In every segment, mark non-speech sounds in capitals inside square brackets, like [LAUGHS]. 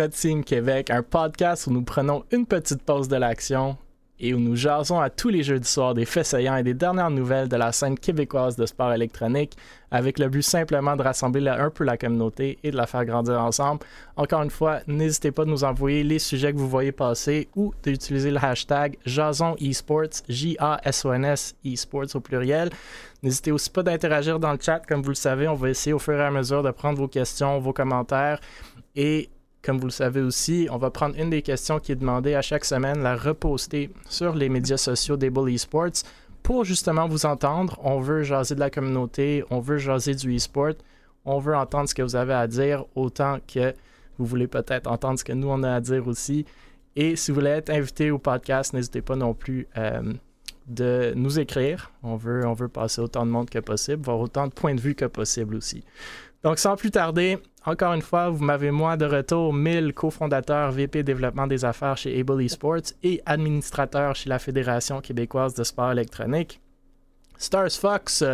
Code Québec, un podcast où nous prenons une petite pause de l'action et où nous jasons à tous les jeudis soirs des faits saillants et des dernières nouvelles de la scène québécoise de sport électronique, avec le but simplement de rassembler un peu la communauté et de la faire grandir ensemble. Encore une fois, n'hésitez pas à nous envoyer les sujets que vous voyez passer ou d'utiliser le hashtag Jason Esports, J-A-S-O-N-S Esports au pluriel. N'hésitez aussi pas d'interagir dans le chat, comme vous le savez, on va essayer au fur et à mesure de prendre vos questions, vos commentaires et comme vous le savez aussi, on va prendre une des questions qui est demandée à chaque semaine, la reposter sur les médias sociaux des Bully Esports pour justement vous entendre. On veut jaser de la communauté, on veut jaser du e-sport, on veut entendre ce que vous avez à dire autant que vous voulez peut-être entendre ce que nous on a à dire aussi. Et si vous voulez être invité au podcast, n'hésitez pas non plus euh, de nous écrire. On veut, on veut passer autant de monde que possible, voir autant de points de vue que possible aussi. Donc, sans plus tarder, encore une fois, vous m'avez moi de retour, 1000 cofondateur VP développement des affaires chez Able Esports et administrateur chez la Fédération québécoise de sport électronique. Stars Fox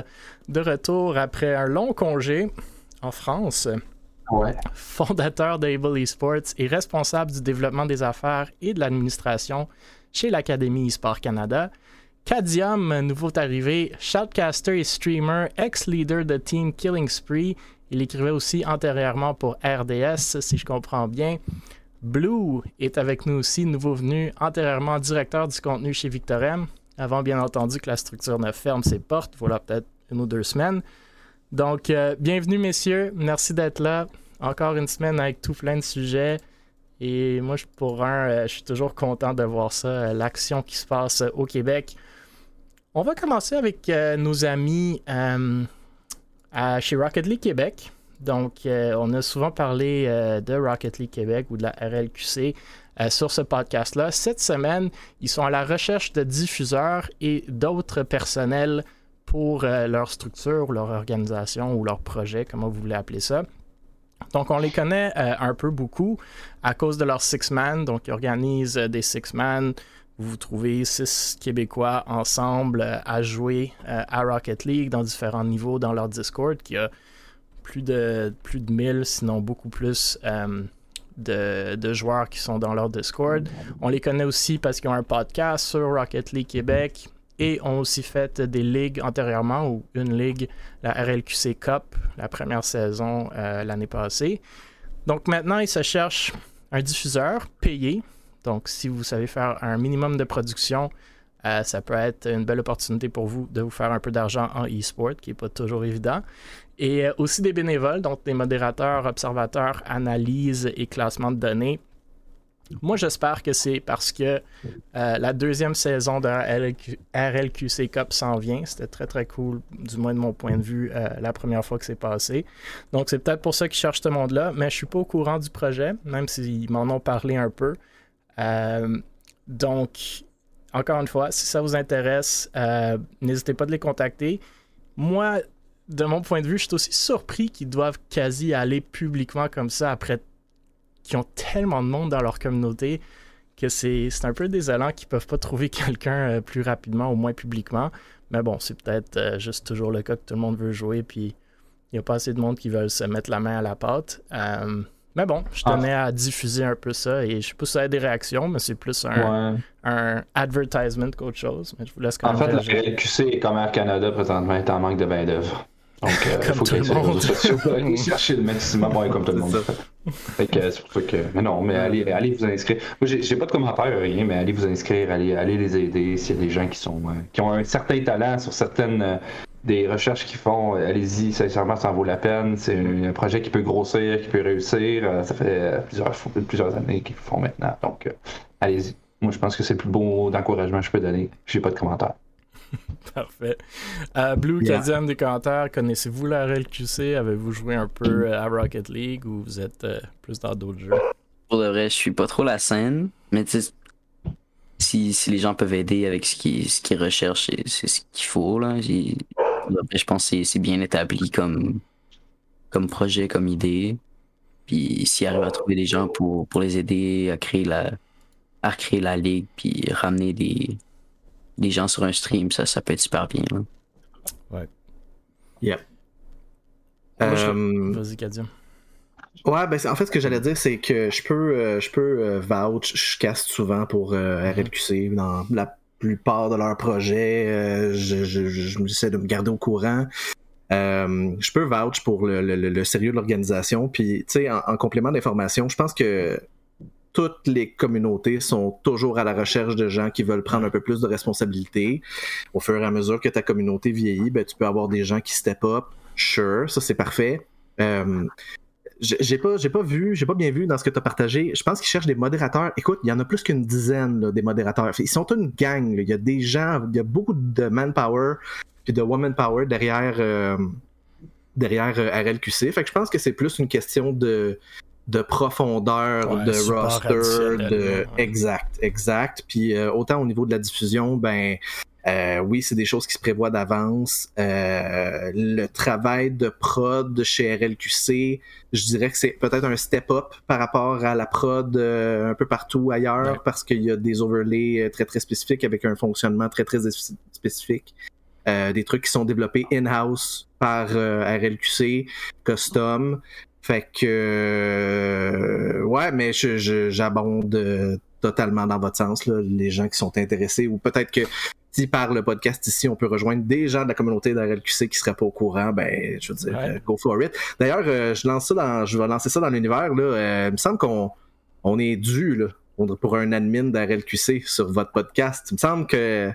de retour après un long congé en France. Ouais. Fondateur d'Able Esports et responsable du développement des affaires et de l'administration chez l'Académie eSport Canada. Cadium, nouveau arrivé, shoutcaster et streamer, ex-leader de team Killing Spree il écrivait aussi antérieurement pour RDS, si je comprends bien. Blue est avec nous aussi, nouveau venu, antérieurement directeur du contenu chez Victorem, avant bien entendu que la structure ne ferme ses portes, voilà peut-être une ou deux semaines. Donc, euh, bienvenue messieurs, merci d'être là. Encore une semaine avec tout plein de sujets. Et moi, pour un, euh, je suis toujours content de voir ça, euh, l'action qui se passe au Québec. On va commencer avec nos amis chez Rocket League Québec. Donc, euh, on a souvent parlé euh, de Rocket League Québec ou de la RLQC euh, sur ce podcast-là. Cette semaine, ils sont à la recherche de diffuseurs et d'autres personnels pour leur structure, leur organisation ou leur projet, comment vous voulez appeler ça. Donc, on les connaît un peu beaucoup à cause de leur six-man. Donc, ils organisent des six-man vous trouvez six Québécois ensemble euh, à jouer euh, à Rocket League dans différents niveaux dans leur Discord, qui a plus de, plus de 1000, sinon beaucoup plus euh, de, joueurs qui sont dans leur Discord. On les connaît aussi parce qu'ils ont un podcast sur Rocket League Québec et ont aussi fait des ligues antérieurement, ou une ligue, la RLQC Cup, la première saison l'année passée. Donc maintenant, ils se cherchent un diffuseur payé donc, si vous savez faire un minimum de production, euh, ça peut être une belle opportunité pour vous de vous faire un peu d'argent en e-sport, qui n'est pas toujours évident. Et euh, aussi des bénévoles, donc des modérateurs, observateurs, analyse et classement de données. Moi, j'espère que c'est parce que euh, la deuxième saison de RLQC Cup s'en vient. C'était très, très cool, du moins de mon point de vue, la première fois que c'est passé. Donc, c'est peut-être pour ça qu'ils cherchent ce monde-là, mais je ne suis pas au courant du projet, même s'ils m'en ont parlé un peu. Euh, donc, encore une fois, si ça vous intéresse, euh, n'hésitez pas de les contacter. Moi, de mon point de vue, je suis aussi surpris qu'ils doivent quasi aller publiquement comme ça après qu'ils ont tellement de monde dans leur communauté que c'est un peu désolant qu'ils ne peuvent pas trouver [LAUGHS] quelqu'un euh, plus rapidement, au moins publiquement. Mais bon, c'est peut-être juste toujours le cas que tout le monde veut jouer, puis il n'y a pas assez de monde qui veulent se mettre la main à la pâte. Mais bon, je ah. tenais à diffuser un peu ça et je sais pas si ça a des réactions, mais c'est plus un, un advertisement qu'autre chose. Mais je vous laisse quand en fait, la QC est comme Air Canada présentement est en manque de main-d'œuvre. Donc, euh, [LAUGHS] il faut que les réseaux sociaux [LAUGHS] chercher le maximum, ouais, comme tout le monde. Fait que c'est pour ça que. Mais non, mais allez, allez vous inscrire. Moi, j'ai pas de commentaires, rien, mais allez vous inscrire, allez, allez les aider s'il y a des gens qui sont euh, qui ont un certain talent sur certaines euh, des recherches qu'ils font, allez-y, sincèrement, ça en vaut la peine. C'est un projet qui peut grossir, qui peut réussir. Euh, ça fait euh, plusieurs, plusieurs années qu'ils le font maintenant. Donc, euh, allez-y. Moi, je pense que c'est le plus beau d'encouragement que je peux donner. J'ai pas de commentaires. [LAUGHS] Parfait. Blue yeah. des commentaires. Connaissez-vous la RLQC? Avez-vous joué un peu à Rocket League ou vous êtes plus dans d'autres jeux? Pour de vrai, je suis pas trop la scène, mais si, si les gens peuvent aider avec ce qu'ils ce recherchent, c'est ce qu'il faut. Là je pense que c'est bien établi comme, comme projet, comme idée. Puis s'ils arrivent à trouver des gens pour, pour les aider à créer la, à créer la ligue, puis ramener des, des gens sur un stream, ça, ça peut être super bien. Ouais. Yeah. Euh, Vas-y, Kadia. Ouais, ben en fait, ce que j'allais dire, c'est que je peux, je peux vouch, je casse souvent pour RLQC dans la plupart de leurs projets. je, je, je, j'essaie de me garder au courant. je peux vouch pour le, sérieux de l'organisation. Puis, tu sais, en, en, complément d'information, je pense que toutes les communautés sont toujours à la recherche de gens qui veulent prendre un peu plus de responsabilité. Au fur et à mesure que ta communauté vieillit, ben, tu peux avoir des gens qui step up. Sure, ça c'est parfait. Euh, j'ai pas, j'ai pas vu, j'ai pas bien vu dans ce que tu as partagé. Je pense qu'ils cherchent des modérateurs. Écoute, il y en a plus qu'une dizaine des modérateurs. Ils sont une gang. Il y a des gens, il y a beaucoup de manpower puis de woman power derrière euh, derrière euh, RLQC. Fait que je pense que c'est plus une question de de profondeur de roster, de exact, exact. Puis euh, autant au niveau de la diffusion, ben euh, oui, c'est des choses qui se prévoient d'avance. Euh, le travail de prod chez RLQC, je dirais que c'est peut-être un step-up par rapport à la prod un peu partout ailleurs parce qu'il y a des overlays très très spécifiques avec un fonctionnement très très spécifique. des trucs qui sont développés in-house par RLQC, custom. Fait que euh, ouais, mais j'abonde euh, totalement dans votre sens, là, les gens qui sont intéressés, ou peut-être que si par le podcast ici, on peut rejoindre des gens de la communauté d'RLQC qui seraient pas au courant, ben je veux dire, euh, go for it. D'ailleurs, je lance ça dans, je vais lancer ça dans l'univers. Là, il me semble qu'on on est dû là, pour un admin d'RLQC sur votre podcast. Il me semble que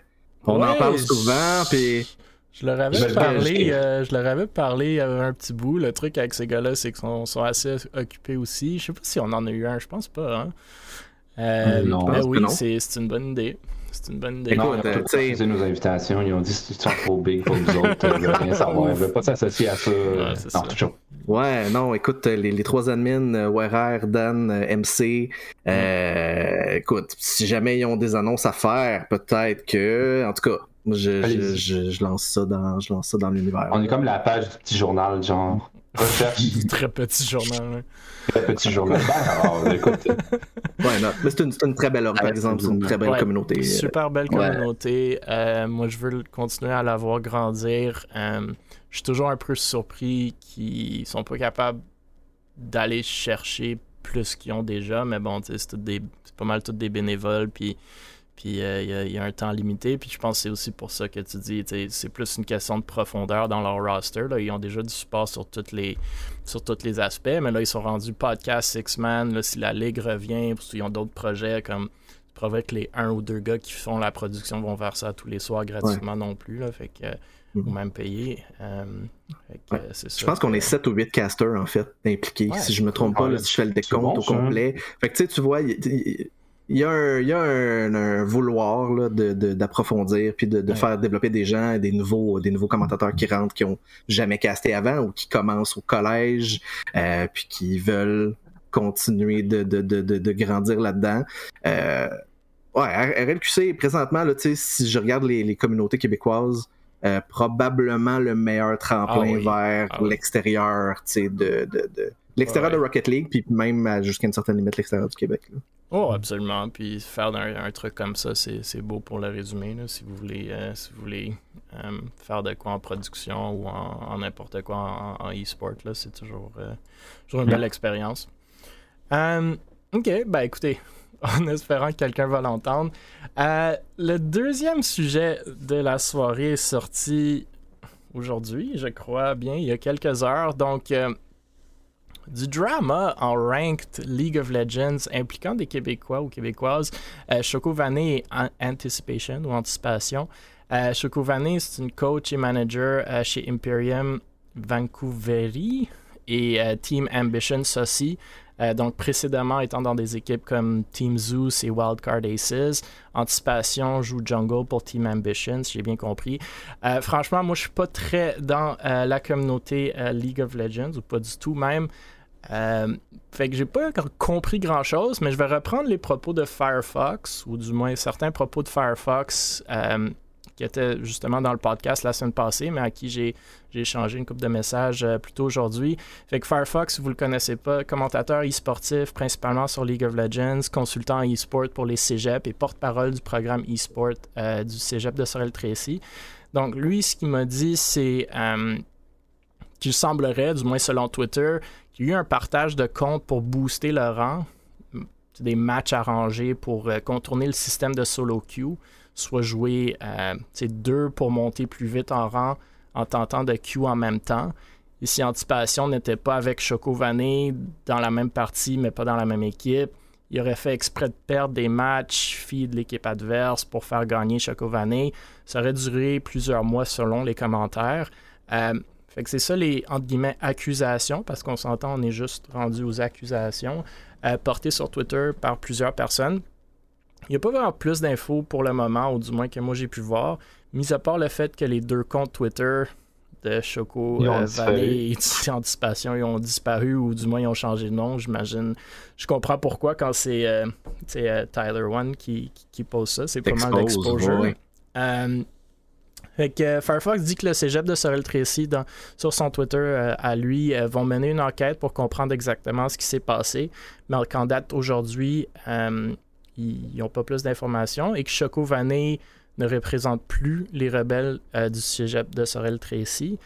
on en parle souvent, puis je leur avais parlé, euh, je leur avais parlé un petit bout. Le truc avec ces gars-là, c'est qu'ils sont, assez occupés aussi. Je sais pas si on en a eu un, je pense pas. Hein? Euh, non, mais oui, c'est une bonne idée. C'est une bonne idée. Écoute, ils ont refusé nos invitations. Ils ont dit que sont trop big pour nous autres. Ils veulent rien savoir. Ils veulent pas s'associer à ça. Ouais, non, toujours. Ouais, non, écoute, les, les trois admins, euh, WRR, Dan, euh, MC, euh, écoute, si jamais ils ont des annonces à faire, peut-être que, en tout cas, je, je, je, lance ça dans, je lance ça dans l'univers. On est comme la page du petit journal, genre. Recherche. [LAUGHS] Très petit journal, oui. Très petit journal. Ben, alors, écoute. [LAUGHS] Ouais, non. Mais c'est une, une, très belle par exemple. C'est une très belle communauté. Super belle communauté. Euh, moi, je veux continuer à la voir grandir. Euh, je suis toujours un peu surpris qu'ils sont pas capables d'aller chercher plus qu'ils ont déjà. Mais bon, c'est pas mal tous des bénévoles. Puis puis euh, il y, a un temps limité. Puis je pense que c'est aussi pour ça que tu dis, c'est plus une question de profondeur dans leur roster. Là. Ils ont déjà du support sur toutes les sur tous les aspects, mais là, ils sont rendus podcast Six Man. Là, si la Ligue revient, parce qu'ils ont d'autres projets comme tu que les un ou deux gars qui font la production vont faire ça tous les soirs gratuitement non plus. Là, fait que, Ou mm-hmm. même payer. Euh, je pense qu'on est 7 ou 8 casters en fait impliqués. si je me trompe pas, si je fais le décompte au complet. Fait que tu sais, tu vois, il y a un, il y a un, vouloir d'approfondir puis de, faire développer des gens, des nouveaux, des nouveaux commentateurs qui rentrent, qui ont jamais casté avant ou qui commencent au collège, euh, puis qui veulent continuer de, de grandir là-dedans. Euh, ouais, RLQC, présentement, là, si je regarde les, communautés québécoises, euh, probablement le meilleur tremplin ah vers ah l'extérieur de, de, de l'extérieur de Rocket League, puis même jusqu'à une certaine limite l'extérieur du Québec. Là. Oh, absolument. Puis faire un, truc comme ça, c'est beau pour le résumé. si vous voulez, euh, si vous voulez euh, faire de quoi en production ou en n'importe quoi en, e-sport, c'est toujours, euh, toujours, une belle expérience. ok, ben écoutez, [LAUGHS] en espérant que quelqu'un va l'entendre. le deuxième sujet de la soirée est sorti aujourd'hui, je crois bien, il y a quelques heures. Donc, du drama en ranked League of Legends impliquant des Québécois ou Québécoises. Euh, Choco Vané Anticipation ou Anticipation. Euh, Choco Vané, c'est une coach et manager euh, chez Imperium Vancouver et euh, Team Ambition aussi. donc précédemment étant dans des équipes comme Team Zeus et Wildcard Aces. Anticipation joue Jungle pour Team Ambition, si j'ai bien compris. franchement, moi je suis pas très dans la communauté League of Legends, ou pas du tout même. Euh, fait que j'ai pas compris grand chose, mais je vais reprendre les propos de Firefox, ou du moins certains propos de Firefox euh, qui étaient justement dans le podcast la semaine passée, mais à qui j'ai, échangé une couple de messages euh, plus tôt aujourd'hui. Fait que Firefox, vous le connaissez pas, commentateur e-sportif principalement sur League of Legends, consultant e-sport pour les cégeps et porte-parole du programme e-sport du cégep de Sorel-Tracy. Donc lui, ce qu'il m'a dit, c'est qu'il semblerait, du moins selon Twitter, qu'il y a eu un partage de comptes pour booster le rang, des matchs arrangés pour euh, contourner le système de solo queue, soit jouer euh, deux pour monter plus vite en rang en tentant de queue en même temps. Si Anticipation n'était pas avec Choco dans la même partie, mais pas dans la même équipe, il aurait fait exprès de perdre des matchs feed l'équipe adverse pour faire gagner Choco Vané. Ça aurait duré plusieurs mois selon les commentaires. Euh, fait que c'est ça les entre guillemets accusations, parce qu'on s'entend, on est juste rendu aux accusations euh, portées sur Twitter par plusieurs personnes. Il n'y a pas vraiment plus d'infos pour le moment, ou du moins que moi j'ai pu voir, mis à part le fait que les deux comptes Twitter de Choco euh, Valley et Anticipation ils ont disparu ou du moins ils ont changé de nom, j'imagine. Je comprends pourquoi quand c'est euh, Tyler One qui, qui, pose ça, c'est pas mal d'exposure. Euh, Firefox dit que le cégep de Sorel Tracy, sur son Twitter euh, à lui, euh, vont mener une enquête pour comprendre exactement ce qui s'est passé. Mais qu'en date aujourd'hui, ils n'ont pas plus d'informations et que Choco Vanet ne représente plus les rebelles du cégep de Sorel Tracy.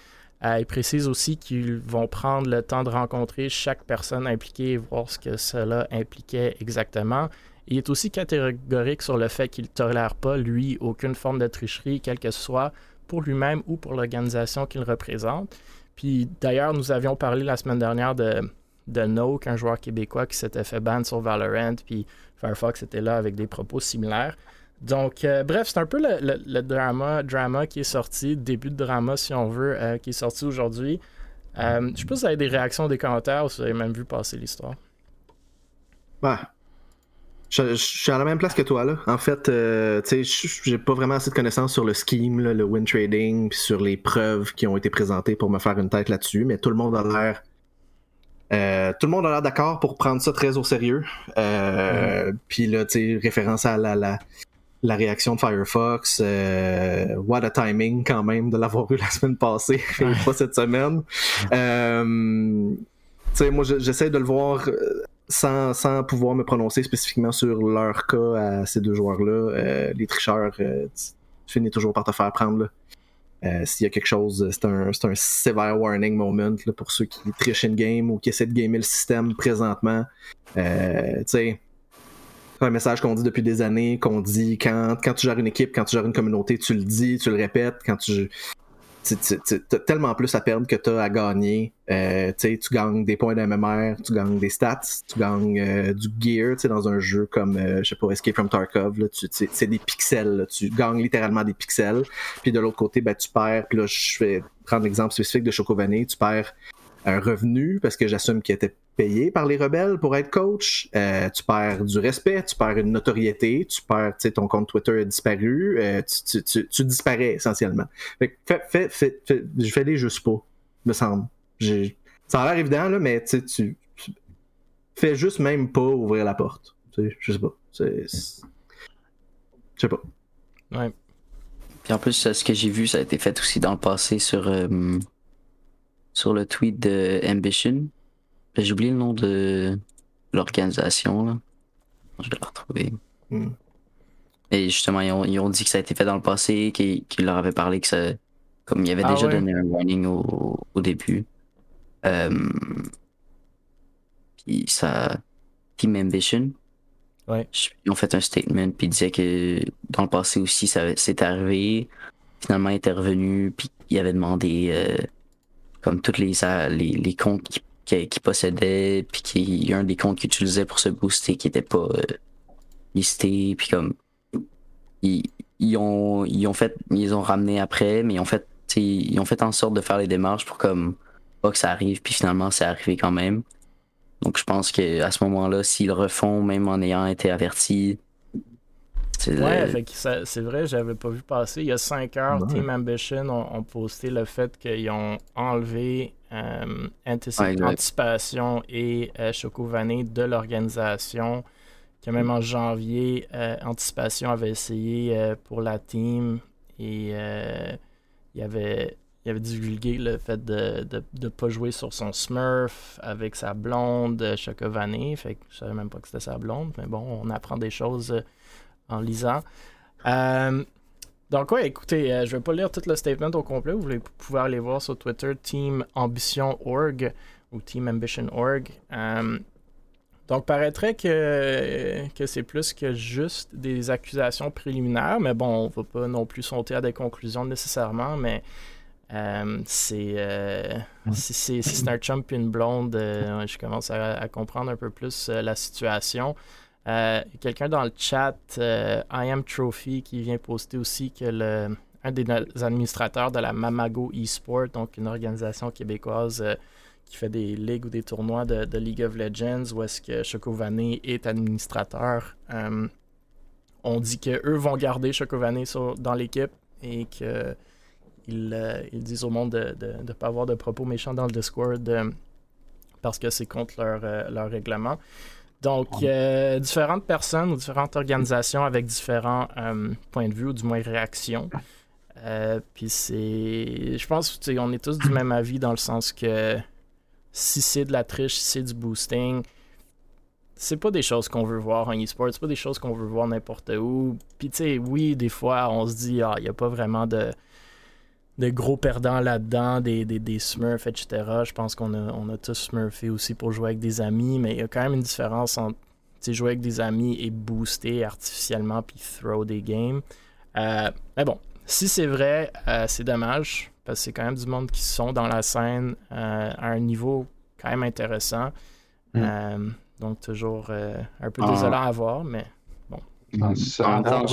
il précise aussi qu'ils vont prendre le temps de rencontrer chaque personne impliquée et voir ce que cela impliquait exactement. Il est aussi catégorique sur le fait qu'il ne tolère pas, lui, aucune forme de tricherie, quelle que soit, pour lui-même ou pour l'organisation qu'il représente. Puis d'ailleurs, nous avions parlé la semaine dernière de, de Noak, un joueur québécois qui s'était fait ban sur Valorant, puis Firefox était là avec des propos similaires. Donc, euh, bref, c'est un peu le, drama, drama qui est sorti, début de drama, si on veut, euh, qui est sorti aujourd'hui. Euh, je sais pas si vous avez des réactions, des commentaires ou si vous avez même vu passer l'histoire. Bah, je, suis à la même place que toi, là. En fait, euh, tu sais, j'ai pas vraiment assez de connaissances sur le scheme, le win trading, puis sur les preuves qui ont été présentées pour me faire une tête là-dessus, mais tout le monde a l'air. Euh, tout le monde a l'air d'accord pour prendre ça très au sérieux. Euh, mm-hmm. Puis là, tu sais, référence à la, la, la, réaction de Firefox. what a timing quand même de l'avoir eu la semaine passée [LAUGHS] et pas cette semaine. tu sais, moi, j'essaie de le voir sans, pouvoir me prononcer spécifiquement sur leur cas à ces deux joueurs-là, euh, les tricheurs, euh, tu finis toujours par te faire prendre. Euh, s'il y a quelque chose, c'est un, un severe warning moment pour ceux qui trichent une game ou qui essaient de gamer le système présentement. c'est un message qu'on dit depuis des années, qu'on dit quand, quand tu gères une équipe, quand tu gères une communauté, tu le dis, tu le répètes, quand tu t'as tellement plus à perdre que t'as à gagner. Euh, tu gagnes des points d'MMR, tu gagnes des stats, tu gagnes euh, du gear dans un jeu comme, euh, je sais pas, Escape from Tarkov. C'est des pixels. tu gagnes littéralement des pixels. Puis de l'autre côté, ben, tu perds. Puis là, je vais prendre l'exemple spécifique de Chocované. Tu perds un revenu parce que j'assume qu'il était payé par les rebelles pour être coach. Euh, tu perds du respect, tu perds une notoriété, tu perds, tu sais, ton compte Twitter a disparu, euh, tu, tu, tu, disparais essentiellement. Fait, fait, fait, je fais les juste pas, me semble. Ça a l'air évident, là, mais tu, tu fais juste même pas ouvrir la porte. Je sais pas. Je sais pas. Ouais. Puis en plus, ce que j'ai vu, ça a été fait aussi dans le passé sur, euh, sur le tweet de Ambition. J'ai oublié le nom de l'organisation. Là. Je vais le retrouver. Hmm. Et justement, ils ont, dit que ça a été fait dans le passé, qu'ils leur avaient parlé que ça. Comme il y avait ah déjà donné un warning au, au début. Euh, puis ça. Team Ambition. Ouais. Ils ont fait un statement, puis ils disaient que dans le passé aussi, ça c'est arrivé. Finalement, il était revenu, puis il avait demandé. Euh, comme tous les, les, les comptes qui qui, possédait, puis qui un des comptes qu'il utilisait pour se booster qui était pas euh, listé, puis comme ils, ils, ont ils ont fait ils ont ramené après, mais ils ont fait ils ont fait en sorte de faire les démarches pour comme pas que ça arrive, puis finalement c'est arrivé quand même. Donc je pense que à ce moment-là, s'ils refont, même en ayant été avertis, Ouais, c'est vrai, j'avais pas vu passer. Il y a 5 heures, Team Ambition ont, posté le fait qu'ils ont enlevé euh, Anticipation et euh, Choco de l'organisation. Que même en janvier, euh, Anticipation avait essayé euh, pour la team et il avait, il avait divulgué le fait de ne pas jouer sur son Smurf avec sa blonde Choco Fait que je savais même pas que c'était sa blonde, mais bon, on apprend des choses en lisant. Euh, Donc, ouais, écoutez, euh, je vais pas lire tout le statement au complet. Vous pouvez aller voir sur Twitter Team Ambition Org ou Team Ambition Org. Euh, donc, paraîtrait que, que c'est plus que juste des accusations préliminaires, mais bon, on va pas non plus sauter à des conclusions nécessairement, mais euh, c'est si c'est un une blonde, je commence à, comprendre un peu plus la situation. Euh, quelqu'un dans le chat, euh, I Am Trophy, qui vient poster aussi que le, un des administrateurs de la Mamago eSport, donc une organisation québécoise euh, qui fait des ligues ou des tournois de, League of Legends, où est-ce que Chocované est administrateur. on dit qu'eux vont garder Chocované dans l'équipe et qu'ils ils disent au monde de ne pas avoir de propos méchants dans le Discord parce que c'est contre leur, leur règlement. Donc, euh, différentes personnes ou différentes organisations avec différents euh, points de vue ou du moins réactions. Euh, puis c'est. Je pense qu'on est tous du même avis dans le sens que si c'est de la triche, si c'est du boosting, c'est pas des choses qu'on veut voir en e-sport, c'est pas des choses qu'on veut voir n'importe où. Puis tu sais, oui, des fois, on se dit, ah, il n'y a pas vraiment de de gros perdants là-dedans, des, des, Smurfs, etc. Je pense qu'on a, on a tous Smurfé aussi pour jouer avec des amis, mais il y a quand même une différence entre jouer avec des amis et booster artificiellement puis throw des games. Euh, mais bon, si c'est vrai, euh, c'est dommage, parce que c'est quand même du monde qui sont dans la scène euh, à un niveau quand même intéressant. Mm. donc toujours un peu ah. désolant à voir, mais bon. Dans,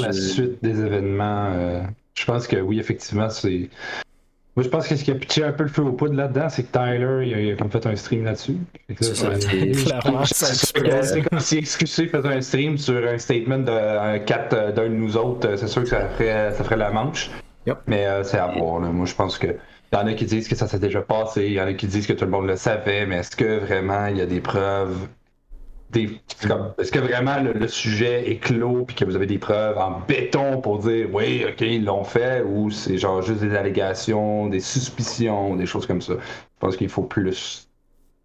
la suite des événements je pense que oui, effectivement, c'est. Moi, je pense que ce qui a pitché un peu le feu au poudre là-dedans, c'est que Tyler, il a, comme fait un stream là-dessus. C'est ça, [LAUGHS] clairement, c'est comme si Excusé faisait un stream sur un statement de 4 euh, d'un de nous autres. C'est sûr que ça ferait, ça ferait la manche. Mais euh, c'est à voir. Moi, je pense que. Il y en a qui disent que ça s'est déjà passé, il y en a qui disent que tout le monde le savait, mais est-ce que vraiment il y a des preuves est-ce que vraiment le, sujet est clos puis que vous avez des preuves en béton pour dire oui, ok, ils l'ont fait ou c'est genre juste des allégations, des suspicions, des choses comme ça? Je pense qu'il faut plus.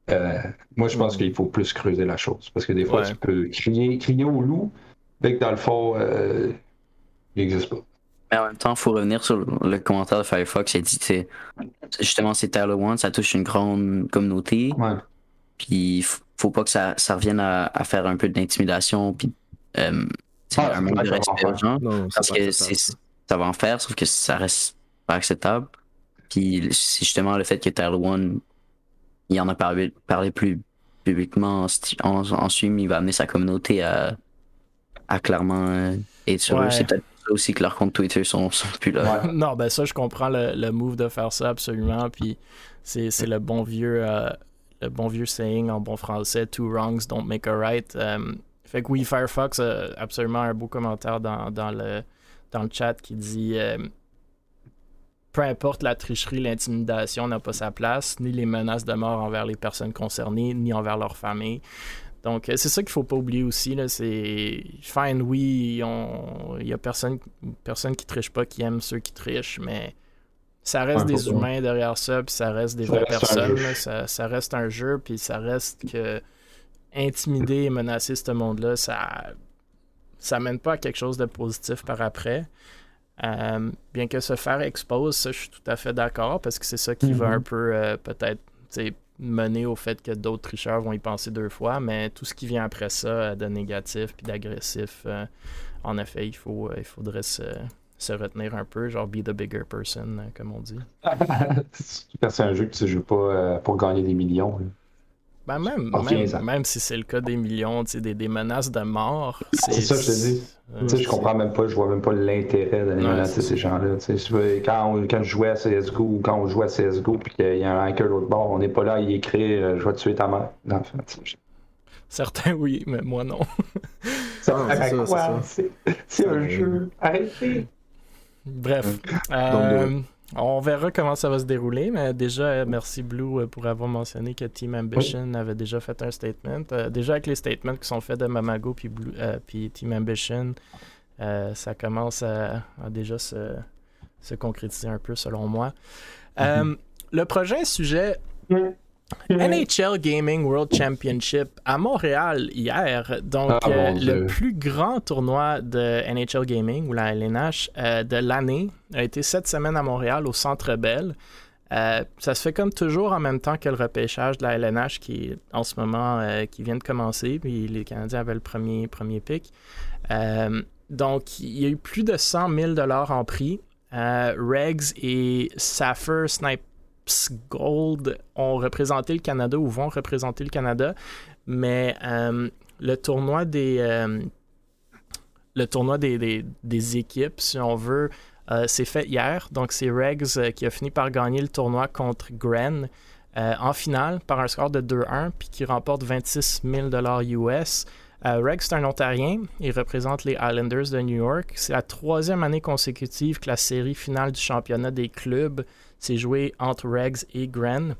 Euh, moi, je pense mm. qu'il faut plus creuser la chose parce que des fois, tu peux crier, crier au loup, mais que dans le fond, euh, il n'existe pas. Mais en même temps, il faut revenir sur le commentaire de Firefox. Il a dit, justement, c'est Tyler One, ça touche une grande communauté. Ouais. Puis faut pas que ça, ça revienne à, faire un peu d'intimidation puis euh, ah, un manque de respect aux gens. parce que ça va en faire, sauf que ça reste pas acceptable. Puis c'est justement le fait que Tyler One, il en a parlé, parlé plus publiquement en, en, stream, il va amener sa communauté à, à clairement euh, être sur eux. C'est peut-être aussi que leurs comptes Twitter sont, [LAUGHS] sont plus là. [LAUGHS] Non, ben ça, je comprends le, le, move de faire ça absolument. Puis c'est le bon vieux. Euh, le bon vieux saying en bon français, two wrongs don't make a right. Euh, fait que oui, Firefox a absolument un beau commentaire dans, dans, le, dans le chat qui dit euh, Peu importe la tricherie, l'intimidation n'a pas sa place, ni les menaces de mort envers les personnes concernées, ni envers leur famille. Donc, euh, c'est ça qu'il faut pas oublier aussi. C'est fine, oui, il y a personne, personne qui triche pas qui aime ceux qui trichent, mais ça reste des humains derrière ça, puis ça reste des vraies personnes. ça, reste un jeu, puis ça reste que intimider et menacer ce monde-là, ça ça mène pas à quelque chose de positif par après. Euh, bien que se faire expose, ça, je suis tout à fait d'accord, parce que c'est ça qui va mm-hmm. un peu euh, peut-être mener au fait que d'autres tricheurs vont y penser deux fois, mais tout ce qui vient après ça, euh, de négatif puis d'agressif, en effet, il, faut, il faudrait se se retenir un peu, genre be the bigger person, euh, comme on dit. [LAUGHS] c'est un jeu que tu joues pas euh, pour gagner des millions. Ben même, même, si c'est le cas des millions, des, des menaces de mort. C'est ça que je te dis. sais, je comprends même pas, je vois même pas l'intérêt d'aller menacer ces gens-là. Quand, quand je jouais à CSGO ou quand on jouait à CSGO puis qu'il y a un hacker l'autre bord, on n'est pas là, il écrit euh, Je vais tuer ta mère. Certains oui, mais moi non. C'est un jeu. Arrêtez. Bref. Euh, on verra comment ça va se dérouler, mais déjà, merci Blue euh, pour avoir mentionné que Team Ambition avait déjà fait un statement. Euh, déjà, avec les statements qui sont faits de Mamago puis, puis Team Ambition, ça commence à, déjà se, se, concrétiser un peu, selon moi. Mm-hmm. le prochain sujet, NHL Gaming World Championship à Montréal hier. Donc, Ah, euh, le plus grand tournoi de NHL Gaming, ou la LNH, euh, de l'année, a été cette semaine à Montréal, au Centre Bell. Euh, ça se fait comme toujours en même temps que le repêchage de la LNH qui en ce moment qui vient de commencer, puis les Canadiens avaient le premier, premier pic. Donc, il y a eu plus de 100 000 en prix. Regs et Saffir Gold ont représenté le Canada ou vont représenter le Canada, mais euh, le tournoi des euh, des, équipes, si on veut, euh, c'est fait hier. Donc, c'est Regs qui a fini par gagner le tournoi contre Gren en finale par un score de 2-1, puis qui remporte 26 000 US. Euh, Regs, c'est un Ontarien. Il représente les Islanders de New York. C'est la troisième année consécutive que la série finale du championnat des clubs s'est jouée entre Regs et Gren,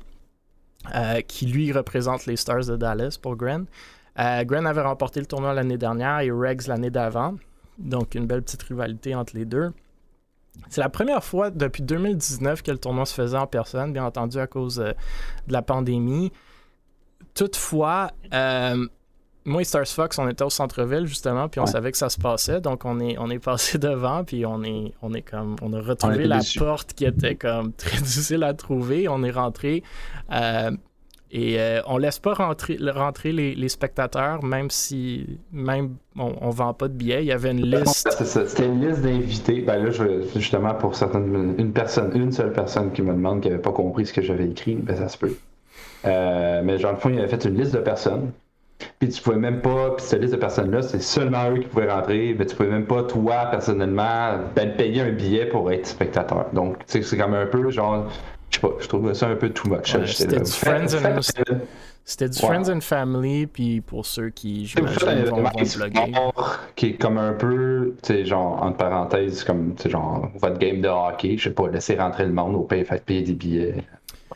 euh, qui lui représente les Stars de Dallas pour Gren. Euh, Gren avait remporté le tournoi l'année dernière et Regs l'année d'avant. Donc, une belle petite rivalité entre les deux. C'est la première fois depuis 2019 que le tournoi se faisait en personne, bien entendu à cause euh, de la pandémie. Toutefois, moi et Stars Fox, on était au centre-ville justement, puis on Ouais. savait que ça se passait, donc on est, on est passé [LAUGHS] devant, puis on est, on est comme, on a retrouvé la porte qui était comme [LAUGHS] très difficile à trouver. On est rentré. euh, et euh, on laisse pas rentrer, rentrer les, les spectateurs, même si même on, on vend pas de billets. Il y avait une liste. C'était une liste d'invités. Ben là, je, justement, pour certaines, une personne, une seule personne qui me demande qui n'avait pas compris ce que j'avais écrit, ben ça se peut. Euh, mais genre, le fond, il avait fait une liste de personnes. Puis tu pouvais même pas, puis cette liste de personnes-là, c'est seulement eux qui pouvaient rentrer. Mais tu pouvais même pas, toi, personnellement, ben, payer un billet pour être spectateur. Donc, tu sais, c'est comme un peu, genre, je sais pas, je trouve ça un peu too much. Ouais, c'était du Friends and- faites- C'était du Ouais. Friends and Family, puis pour ceux qui, j'imagine, vont, événement vont qui est comme un peu, tu sais, genre, entre parenthèses, comme, tu sais, genre, votre game de hockey, je sais pas, laisser rentrer le monde au pays, faites payer des billets.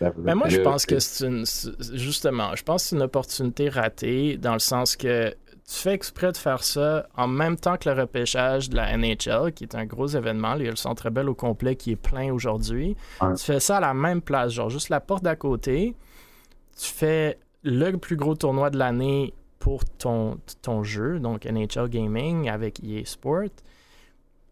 Mais moi, je pense que c'est une. Justement, je pense que c'est une opportunité ratée dans le sens que tu fais exprès de faire ça en même temps que le repêchage de la NHL, qui est un gros événement. Il y a le Centre Bell au complet qui est plein aujourd'hui. Ouais. Tu fais ça à la même place, genre juste la porte d'à côté. Tu fais le plus gros tournoi de l'année pour ton, ton jeu, donc NHL Gaming avec EA Sport.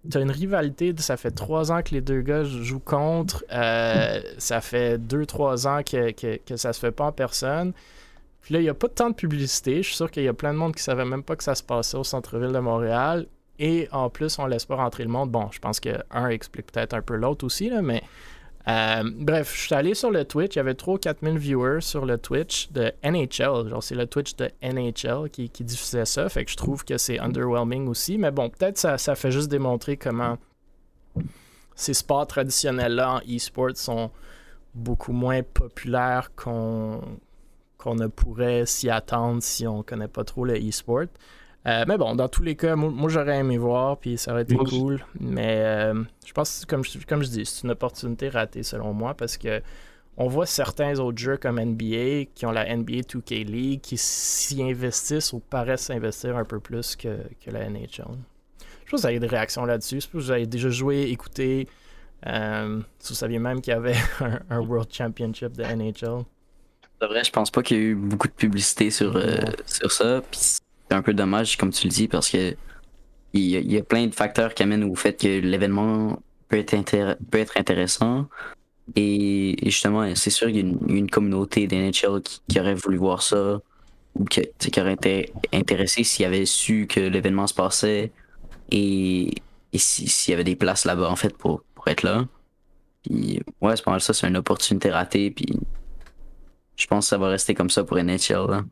T'as une rivalité, ça fait trois ans que les deux gars jouent contre. euh, ça fait deux, trois ans que, que, que ça se fait pas en personne. Puis là, il n'y a pas tant de publicité. Je suis sûr qu'il y a plein de monde qui savait même pas que ça se passait au centre-ville de Montréal. Et en plus, on laisse pas rentrer le monde. Bon, je pense que un explique peut-être un peu l'autre aussi, là, mais euh, bref, je suis allé sur le Twitch. Il y avait 3 ou 4 000 viewers sur le Twitch de NHL. Genre, c'est le Twitch de NHL qui, diffusait ça. Fait que je trouve que c'est underwhelming aussi. Mais bon, peut-être ça, ça fait juste démontrer comment ces sports traditionnels-là en e-sport sont beaucoup moins populaires qu'on ne pourrait s'y attendre si on connaît pas trop le e-sport. Euh, mais bon, dans tous les cas, moi, moi, j'aurais aimé voir, puis ça aurait été Moi cool. Mais euh, je pense, comme je, comme je dis, c'est une opportunité ratée selon moi parce que on voit certains autres jeux comme NBA qui ont la NBA 2K League qui s'y investissent ou paraissent s'investir un peu plus que, que la NHL. Je pense que vous avez des réactions là-dessus. Je pense que vous avez déjà joué, écouté. Euh, si vous saviez même qu'il y avait [LAUGHS] un, un World Championship de NHL. De vrai, je pense pas qu'il y a eu beaucoup de publicité sur, euh, sur ça. Puis c'est un peu dommage, comme tu le dis, parce que il y, a, plein de facteurs qui amènent au fait que l'événement peut être, peut être intéressant. Et, justement, c'est sûr qu'il y a une, communauté d'NHL qui, qui aurait voulu voir ça, ou qui aurait été intéressé s'il avait su que l'événement se passait et, et si- s'il y avait des places là-bas, en fait, pour, pour être là. Puis, ouais, c'est pas mal ça, c'est une opportunité ratée. Puis, je pense que ça va rester comme ça pour NHL. Là.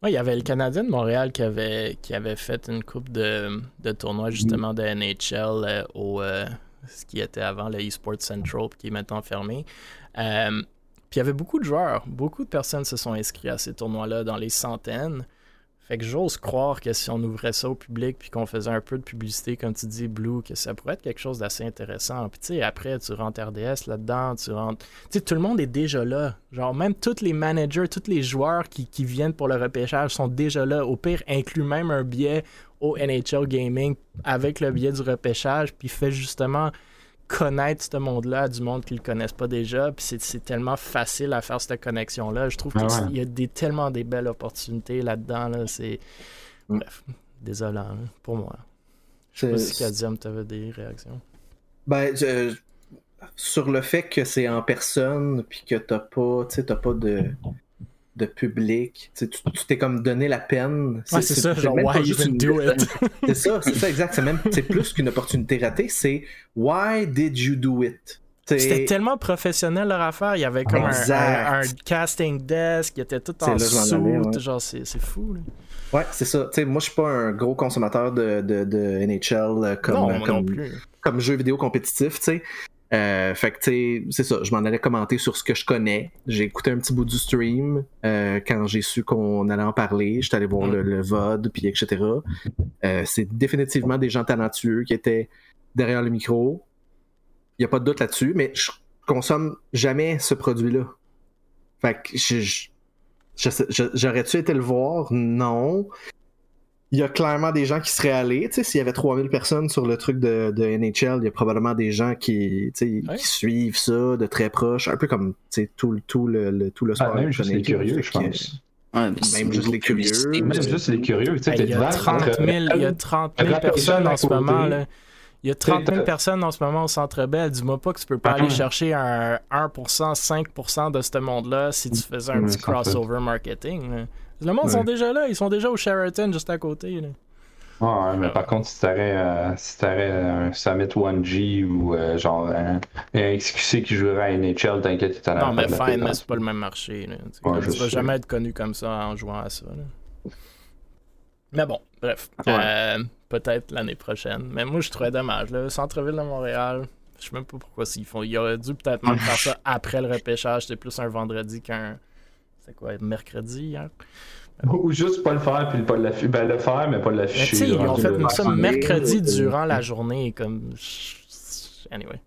Ouais, il y avait le Canadien de Montréal qui avait, qui avait fait une coupe de, de tournois justement de NHL euh, au euh, ce qui était avant le eSports Central qui est maintenant fermé. Euh, puis il y avait beaucoup de joueurs, beaucoup de personnes se sont inscrits à ces tournois-là dans les centaines. Fait que j'ose croire que si on ouvrait ça au public puis qu'on faisait un peu de publicité, comme tu dis, Blue, que ça pourrait être quelque chose d'assez intéressant. Puis tu sais, après, tu rentres RDS là-dedans, tu rentres. Tu sais, tout le monde est déjà là. Genre, même tous les managers, tous les joueurs qui, qui viennent pour le repêchage sont déjà là. Au pire, inclut même un billet au NHL Gaming avec le billet du repêchage, puis fait justement connaître ce monde-là du monde qui le connaissent pas déjà. Puis c'est tellement facile à faire cette connexion-là. Je trouve Ah qu'il y a des, tellement des belles opportunités là-dedans. Là. C'est. Mm. Bref, désolant hein, pour moi. Je sais pas si Cadium, t'avais des réactions. Ben, je- sur le fait que c'est en personne, puis que t'as pas, tu sais, t'as pas de, de public, tu t'es comme donné la peine. Ouais, c'est ça, genre, why even do it? [LAUGHS] C'est ça, c'est ça, exact. C'est plus qu'une opportunité ratée, c'est why did you do it? C'était tellement professionnel leur affaire. Il y avait comme un, Exact. un- un casting desk, il était tout en suit. ouais. Genre, c'est fou. là. Ouais, c'est ça. Moi, je suis pas un gros consommateur de, de, de NHL euh, comme, non, comme, non plus. comme jeu vidéo compétitif, tu sais. Euh, fait que, tu sais, c'est ça. Je m'en allais commenter sur ce que je connais. J'ai écouté un petit bout du stream euh, quand j'ai su qu'on allait en parler. J'étais allé voir le, le VOD, puis etc. Euh, c'est définitivement des gens talentueux qui étaient derrière le micro. Il n'y a pas de doute là-dessus, mais je consomme jamais ce produit-là. Fait que j'aurais-tu été le voir? Non. Il y a clairement des gens qui seraient allés. Tu sais, s'il y avait 3000 personnes sur le truc de, de NHL, il y a probablement des gens qui, tu sais, Ouais. qui suivent ça de très proche, un peu comme tu sais, tout, le- tout, le, le- tout le sport. Ah, même juste les curieux, je que- pense. Ouais, Même juste les curieux, même juste les curieux, tu sais, t'es il y a devant, 30 000, il y a 30 000 Rappel personnes en ce moment. Là. Il y a 30 000 T'sais, personnes en ce moment au Centre Bell. Dis-moi pas que tu peux pas Ah, aller ouais. chercher un 1%, 5% de ce monde-là si tu faisais un petit crossover marketing. là. Le monde Ouais. sont déjà là. Ils sont déjà au Sheraton juste à côté. là. Ouais, mais par contre, si t'aurais euh, si t'aurais un Summit 1G ou euh, genre un, un XQC qui jouerait à NHL, t'inquiète, t'en Non, mais fine, mais c'est pas le même marché. Là. Tu Ouais, vas sais. jamais être connu comme ça en jouant à ça. là. Mais bon, bref. Ouais. Euh, Peut-être l'année prochaine. Mais moi, je trouvais dommage. Le centre-ville de Montréal, je sais même pas pourquoi s'ils font. Il aurait dû peut-être même faire ça [LAUGHS] après le repêchage. C'était plus un vendredi qu'un. C'est quoi, mercredi hier? Ou juste pas le faire, puis pas. Ben, le faire, mais pas l'afficher. tu sais, ils ont fait ça mercredi durant la journée. Comme. Anyway.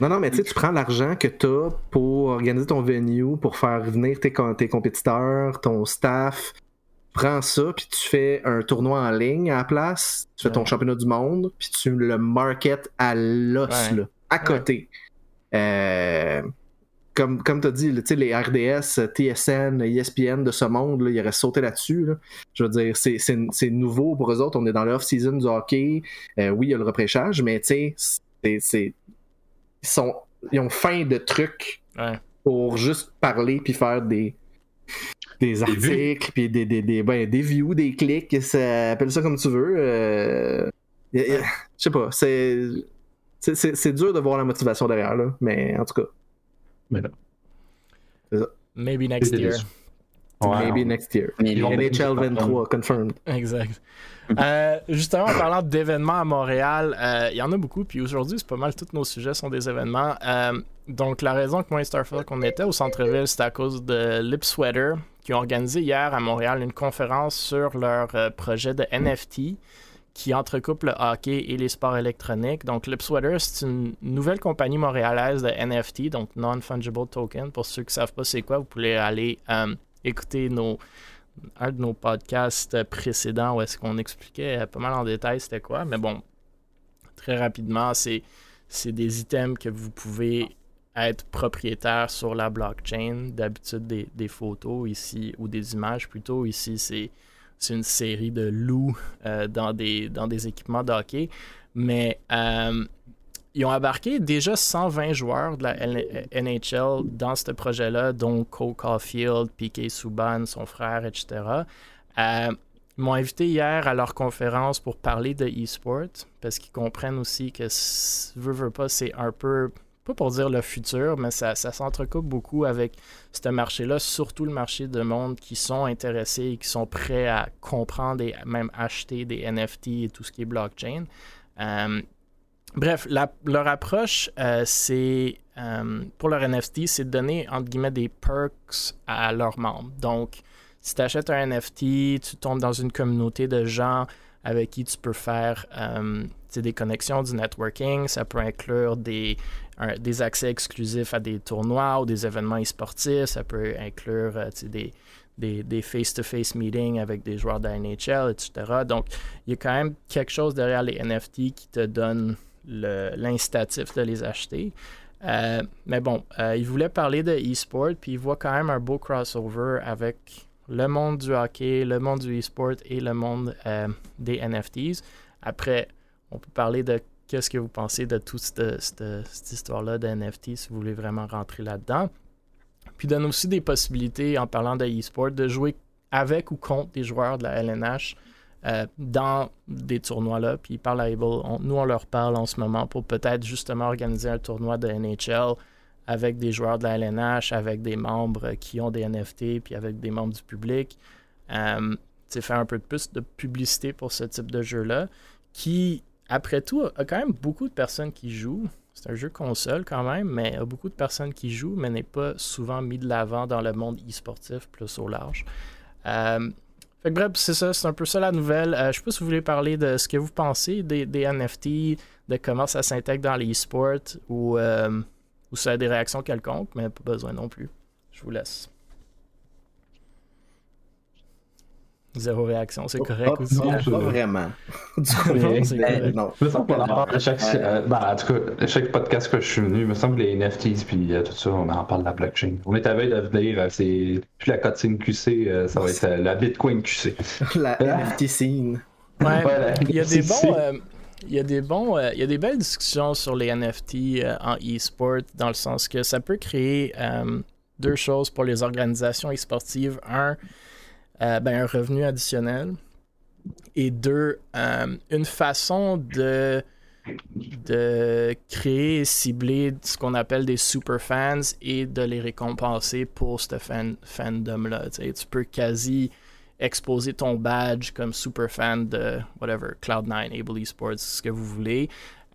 Non, non, mais tu sais, tu prends l'argent que tu as pour organiser ton venue, pour faire venir tes, com- tes compétiteurs, ton staff. Tu prends ça, puis tu fais un tournoi en ligne à la place. Tu fais ton Ouais. championnat du monde, puis tu le market à l'os, Ouais. là, à côté. Euh, comme comme tu as dit, les RDS, TSN, ESPN de ce monde, là, ils auraient sauté là-dessus. là. Je veux dire, c'est- nouveau pour eux autres. On est dans l'off-season du hockey. Euh, oui, il y a le repêchage, mais tu sais, ils sont ils ont faim de trucs Ouais. pour juste parler puis faire des des articles puis des des, des, ben, des views des clics ça, appelle ça comme tu veux euh, je sais pas c'est c'est- c'est c'est dur de voir la motivation derrière là mais en tout cas Mais là. Maybe next year. maybe on- next year vont- NHL 23 confirmed Exact. Euh, justement, en parlant d'événements à Montréal, euh, il y en a beaucoup, puis aujourd'hui, c'est pas mal, tous nos sujets sont des événements. Euh, donc, la raison que moi et Starfield, qu'on était au centre-ville, c'est à cause de Lip Sweater, qui ont organisé hier à Montréal une conférence sur leur euh, projet de NFT qui entrecoupe le hockey et les sports électroniques. Donc, Lip Sweater, c'est une nouvelle compagnie montréalaise de NFT, donc Non-Fungible Token. Pour ceux qui ne savent pas c'est quoi, vous pouvez aller euh, écouter nos, un de nos podcasts précédents où est-ce qu'on expliquait pas mal en détail c'était quoi. Mais bon, très rapidement, c'est, c'est des items que vous pouvez être propriétaire sur la blockchain. D'habitude, des, des photos ici, ou des images plutôt. Ici, c'est, c'est une série de loups euh, dans, des, dans des équipements de hockey. Mais euh, ils ont embarqué déjà 120 joueurs de la NHL dans ce projet-là, dont Cole Caulfield, Piquet Souban, son frère, etc. Euh, ils m'ont invité hier à leur conférence pour parler de e-sport parce qu'ils comprennent aussi que, veux, veux pas, c'est un peu, pas pour dire le futur, mais ça, ça s'entrecoupe beaucoup avec ce marché-là, surtout le marché de monde qui sont intéressés et qui sont prêts à comprendre et même acheter des NFT et tout ce qui est blockchain. Euh, Bref, leur approche, euh, c'est euh, pour leur NFT, c'est de donner entre guillemets des perks à leurs membres. Donc, si tu achètes un NFT, tu tombes dans une communauté de gens avec qui tu peux faire euh, des connexions, du networking. Ça peut inclure des, accès exclusifs à des tournois ou des événements e-sportifs. Ça peut inclure euh, des, face-to-face meetings avec des joueurs de la NHL, etc. Donc, il y a quand même quelque chose derrière les NFT qui te donne l'incitatif de les acheter. Euh, mais bon, il voulait parler de e-sport, puis il voit quand même un beau crossover avec le monde du hockey, le monde du e-sport et le monde euh, des NFTs. Après, on peut parler de qu'est-ce que vous pensez de toute cette, histoire-là de NFT si vous voulez vraiment rentrer là-dedans. Puis donne aussi des possibilités, en parlant de e-sport, de jouer avec ou contre des joueurs de la LNH euh, dans des tournois-là. Puis par la nous, on leur parle en ce moment pour peut-être justement organiser un tournoi de NHL avec des joueurs de la LNH, avec des membres qui ont des NFT, puis avec des membres du public. Euh, faire un peu plus de publicité pour ce type de jeu-là, qui, après tout, a quand même beaucoup de personnes qui jouent. C'est un jeu console quand même, mais a beaucoup de personnes qui jouent, mais n'est pas souvent mis de l'avant dans le monde e-sportif plus au large. Euh, bref, c'est ça, c'est un peu ça la nouvelle. Euh, je sais pas si vous voulez parler de ce que vous pensez des, NFT, de comment ça s'intègre dans les e-sports ou, euh, ou ça a des réactions quelconques, mais pas besoin non plus. Je vous laisse. Zéro réaction, c'est correct aussi. Non, pas vraiment. [LAUGHS] du coup, non. Il me semble qu'on en parle à chaque, euh, ben, en tout cas, chaque podcast que je suis venu, il me semble que les NFTs puis euh, tout ça, on en parle de la blockchain. On est à veille de venir, euh, c'est plus la cotine QC, ça va être la Bitcoin QC. [LAUGHS] la NFT scene. Ouais, il y a des bons. Il y a des bons, il y a des belles discussions sur les NFT en e-sport dans le sens que ça peut créer deux choses pour les organisations e-sportives. Un, euh, ben, un revenu additionnel. Et deux, euh, une façon de, de créer et cibler ce qu'on appelle des super fans et de les récompenser pour ce fan, fandom-là. Tu peux quasi exposer ton badge comme super fan de whatever, Cloud9, Able Esports, ce que vous voulez.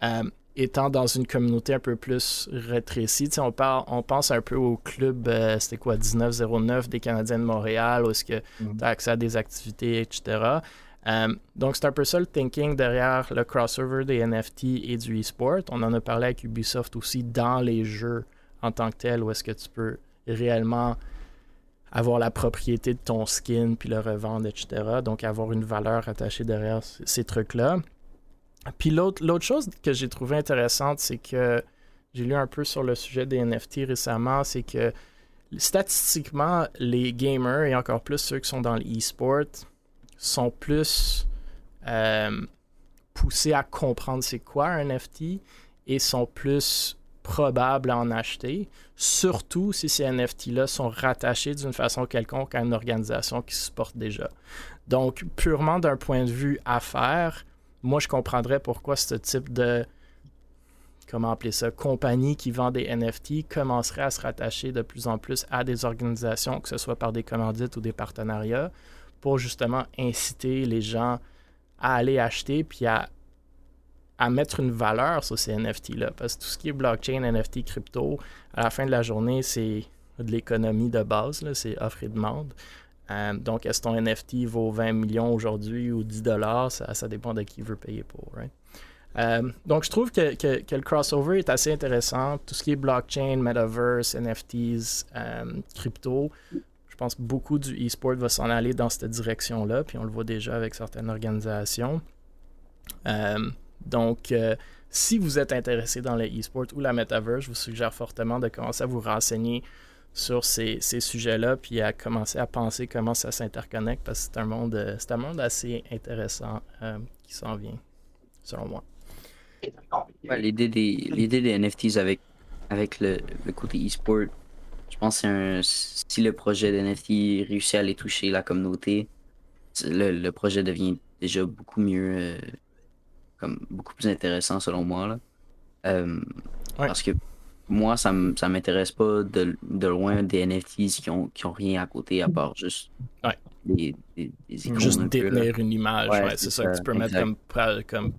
Euh, étant dans une communauté un peu plus rétrécie, on, parle, on pense un peu au club, euh, c'était quoi, 1909 des Canadiens de Montréal, où est-ce que mm. tu as accès à des activités, etc. Euh, donc, c'est un peu ça le thinking derrière le crossover des NFT et du e-sport. On en a parlé avec Ubisoft aussi dans les jeux en tant que tel, où est-ce que tu peux réellement avoir la propriété de ton skin puis le revendre, etc. Donc, avoir une valeur attachée derrière ces trucs-là. Puis l'autre, chose que j'ai trouvé intéressante, c'est que j'ai lu un peu sur le sujet des NFT récemment, c'est que statistiquement, les gamers, et encore plus ceux qui sont dans l'e-sport, sont plus euh, poussés à comprendre c'est quoi un NFT et sont plus probables à en acheter, surtout si ces NFT-là sont rattachés d'une façon quelconque à une organisation qui se porte déjà. Donc, purement d'un point de vue affaires, moi, je comprendrais pourquoi ce type de, comment appeler ça, compagnie qui vend des NFT commencerait à se rattacher de plus en plus à des organisations, que ce soit par des commandites ou des partenariats, pour justement inciter les gens à aller acheter puis à, à mettre une valeur sur ces NFT-là. Parce que tout ce qui est blockchain, NFT, crypto, à la fin de la journée, c'est de l'économie de base, c'est offre et demande. Euh, donc, est-ce que ton NFT vaut 20 millions aujourd'hui ou 10 dollars? Ça, dépend de qui veut payer pour. Euh, donc, je trouve que, le crossover est assez intéressant. Tout ce qui est blockchain, metaverse, NFTs, euh, crypto, je pense que beaucoup du e-sport va s'en aller dans cette direction-là, puis on le voit déjà avec certaines organisations. Donc, si vous êtes intéressé dans le e-sport ou la metaverse, je vous suggère fortement de commencer à vous renseigner sur ces, sujets-là, puis à commencer à penser comment ça s'interconnecte, parce que c'est un monde, euh, c'est un monde assez intéressant euh, qui s'en vient, selon moi. l'idée des, l'idée des NFTs avec, avec le, côté e-sport, je pense que si le projet d'NFT réussit à aller toucher la communauté, le, projet devient déjà beaucoup mieux, euh, comme beaucoup plus intéressant selon moi. Là. Parce que moi, ça ne m'intéresse pas de, loin des NFTs qui ont, qui ont rien à côté à part juste des, des, Juste détenir une image, c'est ça, que tu peux mettre comme,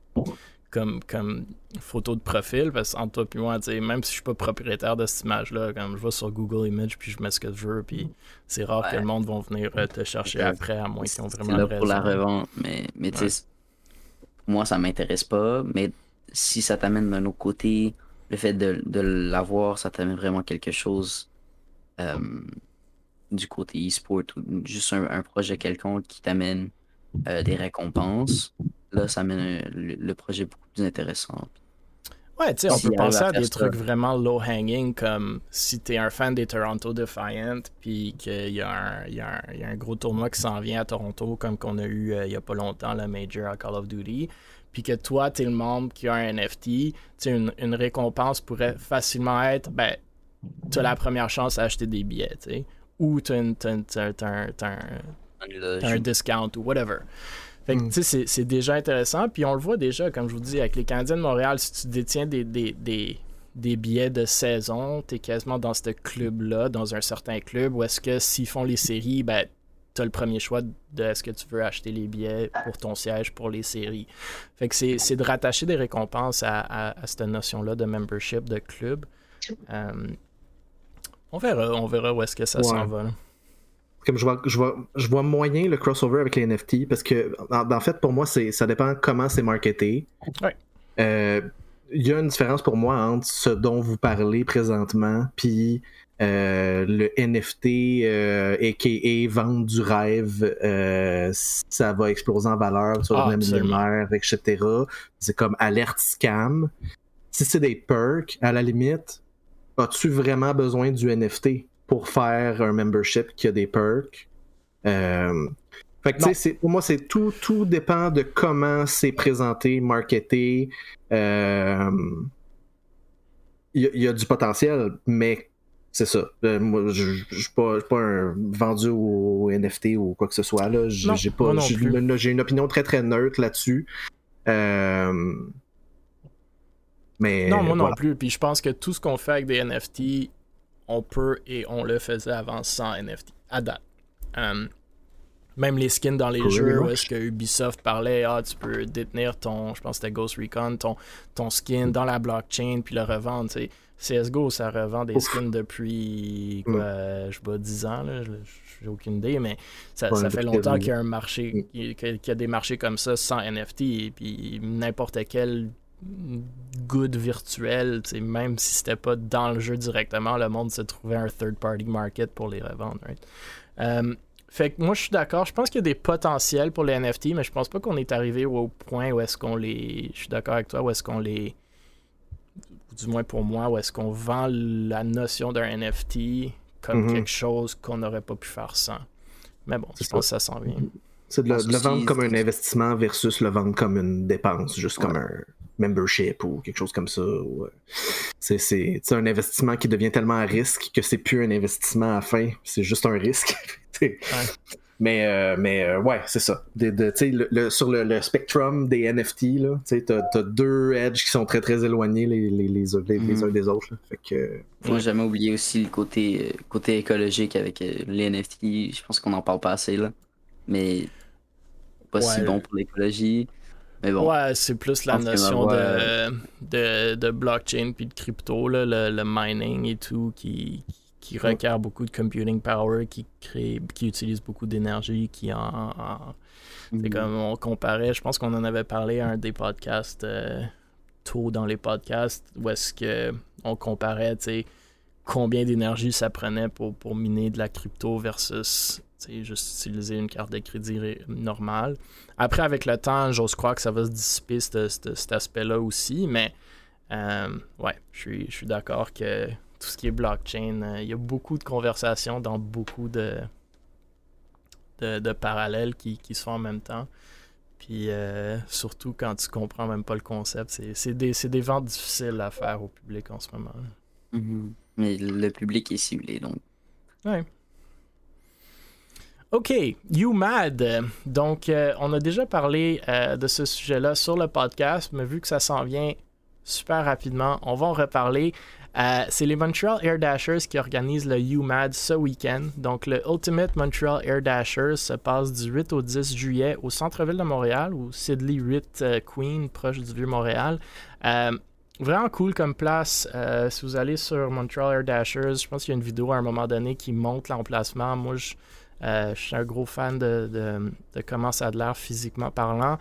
comme, comme, photo de profil, parce qu'entre toi et moi, même si je suis pas propriétaire de cette image-là, comme je vais sur Google Images puis je mets ce que je veux, puis c'est rare que le monde va venir euh, te chercher après, à moins qu'ils ont vraiment là pour la revente, mais, mais tu sais, moi, ça m'intéresse pas, mais si ça t'amène d'un autre côté le fait de, de l'avoir, ça t'amène vraiment quelque chose euh, du côté e-sport ou juste un, projet quelconque qui t'amène euh, des récompenses. Là, ça amène le, projet beaucoup plus intéressant. Ouais, tu sais, on peut penser à des trucs vraiment low-hanging comme si t'es un fan des Toronto Defiant, puis qu'il y, a un gros tournoi qui s'en vient à Toronto, comme qu'on a eu euh, il y a pas longtemps, le Major à Call of Duty, puis que toi, t'es le membre qui a un NFT, une, une récompense pourrait facilement être, ben, t'as la première chance à acheter des billets, tu sais, ou t'as un, un discount ou whatever. Fait que, hmm. tu sais, c'est déjà intéressant. Puis on le voit déjà, comme je vous dis, avec les Canadiens de Montréal, si tu détiens des, des, des, des billets de saison, tu es quasiment dans ce club-là, dans un certain club, ou est-ce que s'ils font les séries, ben, tu as le premier choix de est-ce que tu veux acheter les billets pour ton siège pour les séries. Fait que c'est de rattacher des récompenses à, à, cette notion-là de membership, de club. Euh, on verra, on verra où est-ce que ça s'en va. Là comme je vois, je vois, je vois moyen le crossover avec les NFT parce que, en, fait, pour moi, c'est, ça dépend comment c'est marketé. Euh, il y a une différence pour moi entre ce dont vous parlez présentement puis euh, le NFT, euh, a.k.a. vente du rêve, euh, ça va exploser en valeur sur le même etc. C'est comme alerte scam. Si c'est des perks, à la limite, as-tu vraiment besoin du NFT? Pour faire un membership qui a des perks. Euh, fait que, pour moi, c'est tout, tout dépend de comment c'est présenté, marketé. Euh, il y, a du potentiel, mais c'est ça. Euh, moi, je ne suis pas, un vendu au NFT ou quoi que ce soit. Là. J'ai, pas, j'ai, une opinion très très neutre là-dessus. mais non, moi non plus. Puis je pense que tout ce qu'on fait avec des NFT, on peut et on le faisait avant sans NFT, à date. Euh, même les skins dans les jeux où est-ce que Ubisoft parlait, ah, tu peux détenir ton, je pense que c'était Ghost Recon, ton, ton skin dans la blockchain puis le revendre. CSGO, ça revend des skins depuis, quoi, je sais pas, 10 ans, j'ai aucune idée, mais ça, fait longtemps qu'il y a un marché, qu'il y a des marchés comme ça sans NFT, et puis n'importe quel good virtuel, même si c'était pas dans le jeu directement, le monde se trouvait un third-party market pour les revendre. Euh, fait que moi je suis d'accord, je pense qu'il y a des potentiels pour les NFT, mais je pense pas qu'on est arrivé au point où est-ce qu'on les. Je suis d'accord avec toi, où est-ce qu'on les. Du moins pour moi, où est-ce qu'on vend la notion d'un NFT comme mm-hmm. quelque chose qu'on n'aurait pas pu faire sans. Mais bon, je pense que ça s'en vient. C'est de, le vendre comme un investissement versus le vendre comme une dépense, juste comme un membership ou quelque chose comme ça. Euh, c'est un investissement qui devient tellement à risque que c'est plus un investissement à fin, c'est juste un risque. [LAUGHS] Mais, euh, mais euh, ouais, c'est ça. le, sur le, spectrum des NFT, tu as, deux edges qui sont très très éloignés les, les, les, mm-hmm. uns des autres. Fait que, Moi, jamais oublié aussi le côté, côté écologique avec les NFT. Je pense qu'on n'en parle pas assez, là. Mais pas si bon pour l'écologie. Ouais, c'est plus la notion de, de, de, blockchain puis de crypto, là, le, mining et tout, qui, qui requiert beaucoup de computing power, qui crée, qui utilise beaucoup d'énergie, qui en. C'est mm-hmm. comme on comparait, je pense qu'on en avait parlé à un des podcasts euh, tôt dans les podcasts, où est-ce que on comparait, tu sais, combien d'énergie ça prenait pour, pour miner de la crypto versus juste utiliser une carte de crédit normale. Après, avec le temps, j'ose croire que ça va se dissiper cet aspect-là aussi, mais euh, ouais, je suis, d'accord que tout ce qui est blockchain, euh, il y a beaucoup de conversations dans beaucoup de, de, parallèles qui, se font en même temps. Puis euh, surtout quand tu comprends même pas le concept, c'est des, des ventes difficiles à faire au public en ce moment. Mm-hmm. Mais le public est ciblé, donc. Ouais. OK, You Mad. Donc, euh, on a déjà parlé euh, de ce sujet-là sur le podcast, mais vu que ça s'en vient super rapidement, on va en reparler. Euh, c'est les Montreal Air Dashers qui organisent le UMAD ce week-end. Donc, le Ultimate Montreal Air Dashers se passe du 8 au 10 juillet au centre-ville de Montréal, ou Sidley 8 Queen, proche du Vieux-Montréal. vraiment cool comme place. si vous allez sur Montreal Air Dashers, je pense qu'il y a une vidéo à un moment donné qui montre l'emplacement. Moi, je je suis un gros fan de, de, comment ça a l'air physiquement parlant.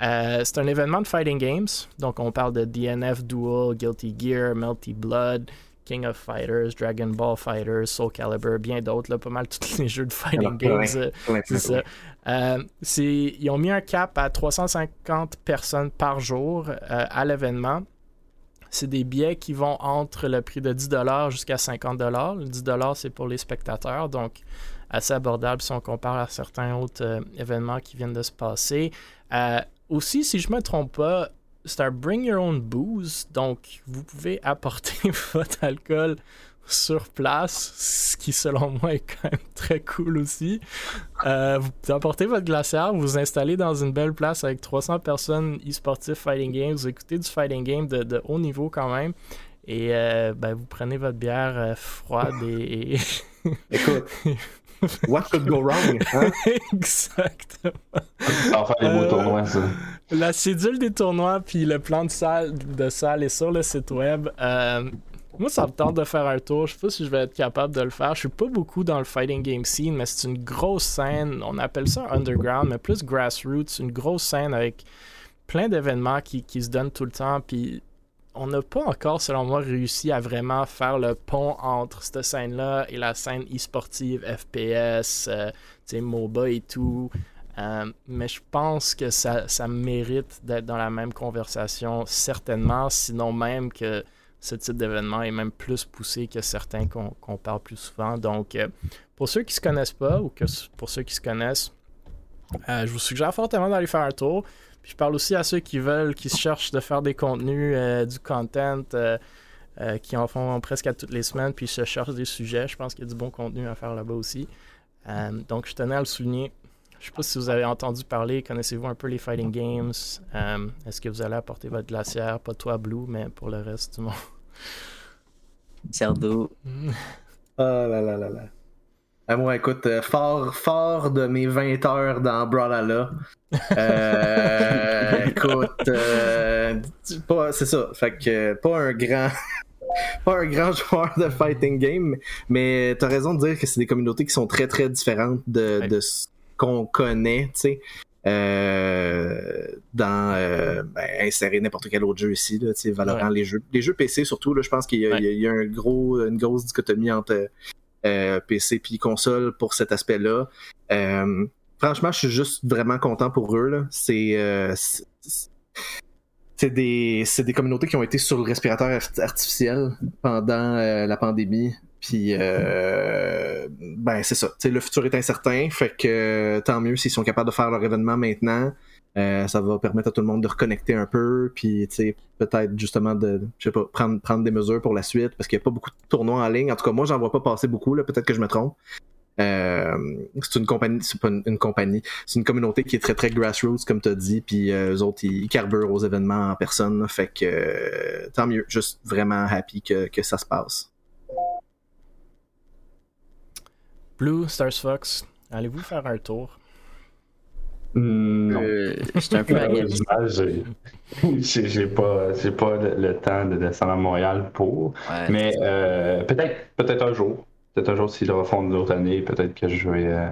Euh, c'est un événement de Fighting Games. Donc, on parle de DNF Duel, Guilty Gear, Melty Blood, King of Fighters, Dragon Ball Fighters, Soul Calibur, bien d'autres, pas mal tous les jeux de Fighting Games. Euh, c'est ça. ils ont mis un cap à 350 personnes par jour à l'événement. c'est des billets qui vont entre le prix de 10$ jusqu'à 50$. Le 10$, c'est pour les spectateurs, donc assez abordable si on compare à certains autres euh, événements qui viennent de se passer. Euh, aussi, si je ne me trompe pas, c'est un Bring Your Own Booze, donc vous pouvez [LAUGHS] apporter votre alcool sur place, ce qui selon moi est quand même très cool aussi. Euh, vous apportez votre glacière, vous vous installez dans une belle place avec 300 personnes e-sportifs fighting games, vous écoutez du fighting game de, haut niveau quand même, et euh, ben, vous prenez votre bière euh, froide et... Écoute, [LAUGHS] what could go wrong? Hein? [LAUGHS] Exactement. Enfin, les beaux tournois, ça. La cédule des tournois puis le plan de salle, de salle est sur le site web. Moi, ça me tente de faire un tour. Je sais pas si je vais être capable de le faire. Je suis pas beaucoup dans le fighting game scene, mais c'est une grosse scène. On appelle ça underground, mais plus grassroots. Une grosse scène avec plein d'événements qui, se donnent tout le temps. Puis on n'a pas encore, selon moi, réussi à vraiment faire le pont entre cette scène-là et la scène e-sportive, FPS, euh, MOBA et tout. Euh, mais je pense que ça, mérite d'être dans la même conversation, certainement, sinon même que ce type d'événement est même plus poussé que certains qu'on parle plus souvent. Donc, euh, pour ceux qui ne se connaissent pas ou que pour ceux qui se connaissent, euh, je vous suggère fortement d'aller faire un tour. Puis je parle aussi à ceux qui veulent, qui se cherchent de faire des contenus, euh, du content, qui en font presque à toutes les semaines, puis se cherchent des sujets. Je pense qu'il y a du bon contenu à faire là-bas aussi. donc, je tenais à le souligner. Je ne sais pas si vous avez entendu parler, connaissez-vous un peu les fighting games? Est-ce que vous allez apporter votre glacière? Pas toi, Blue, mais pour le reste du monde. Cerdo. Oh là là là là. Ah, moi, écoute, euh, fort, fort de mes 20 heures dans Brawlhalla. Euh, [LAUGHS] écoute, euh, c'est ça. Fait que pas un grand. [LAUGHS] pas un grand joueur de fighting game, mais t'as raison de dire que c'est des communautés qui sont très très différentes de, de ce qu'on connaît, tu sais. Euh, dans euh, ben, insérer n'importe quel autre jeu ici, là, Valorant, les jeux, les jeux PC surtout, là, je pense qu'il y, a un gros, une grosse dichotomie entre PC et console pour cet aspect-là. franchement, je suis juste vraiment content pour eux. C'est c'est des, des communautés qui ont été sur le respirateur artificiel pendant la pandémie. Puis, euh, ben, c'est ça. le futur est incertain. Fait que tant mieux s'ils sont capables de faire leur événement maintenant. Euh, ça va permettre à tout le monde de reconnecter un peu. Puis, peut-être justement de, je sais pas, prendre, prendre des mesures pour la suite. Parce qu'il n'y a pas beaucoup de tournois en ligne. En tout cas, moi, j'en vois pas passer beaucoup. Peut-être que je me trompe. Euh, c'est une compagnie, c'est pas une, compagnie, c'est une communauté qui est très très grassroots comme tu as dit, puis eux autres ils, carburent aux événements en personne, fait que tant mieux, juste vraiment happy que, que ça se passe. Blue, Stars Fox, allez-vous faire un tour? Non. Euh, c'est un peu [LAUGHS] [LAUGHS] J'ai pas, pas le, temps de descendre à Montréal pour. mais euh, peut-être peut-être un jour. Peut-être un jour s'ils le refont d'autres années, peut-être que je vais. Euh,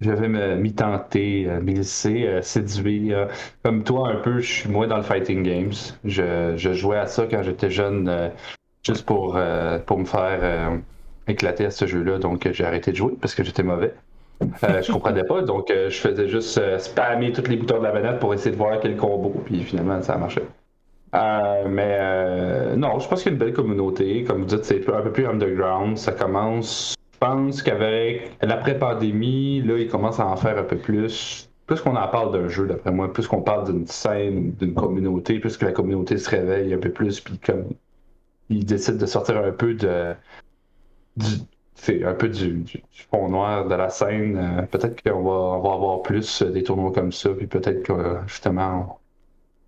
je vais m'y tenter, m'y laisser séduire. Comme toi, un peu, je suis moins dans le fighting games. Je, je jouais à ça quand j'étais jeune, juste pour, pour me faire éclaté à ce jeu-là, donc j'ai arrêté de jouer parce que j'étais mauvais. Euh, je comprenais pas, donc euh, je faisais juste euh, spammer tous les boutons de la manette pour essayer de voir quel combo, puis finalement ça a marché. mais non, je pense qu'il y a une belle communauté. Comme vous dites, c'est un peu plus underground. Ça commence, je pense qu'avec l'après-pandémie, là, ils commencent à en faire un peu plus. Plus qu'on en parle d'un jeu, d'après moi, plus qu'on parle d'une scène, d'une communauté, plus que la communauté se réveille un peu plus, puis comme ils décident de sortir un peu de, c'est un peu du, fond noir de la scène. Euh, peut-être qu'on va, on va avoir plus des tournois comme ça, puis peut-être que justement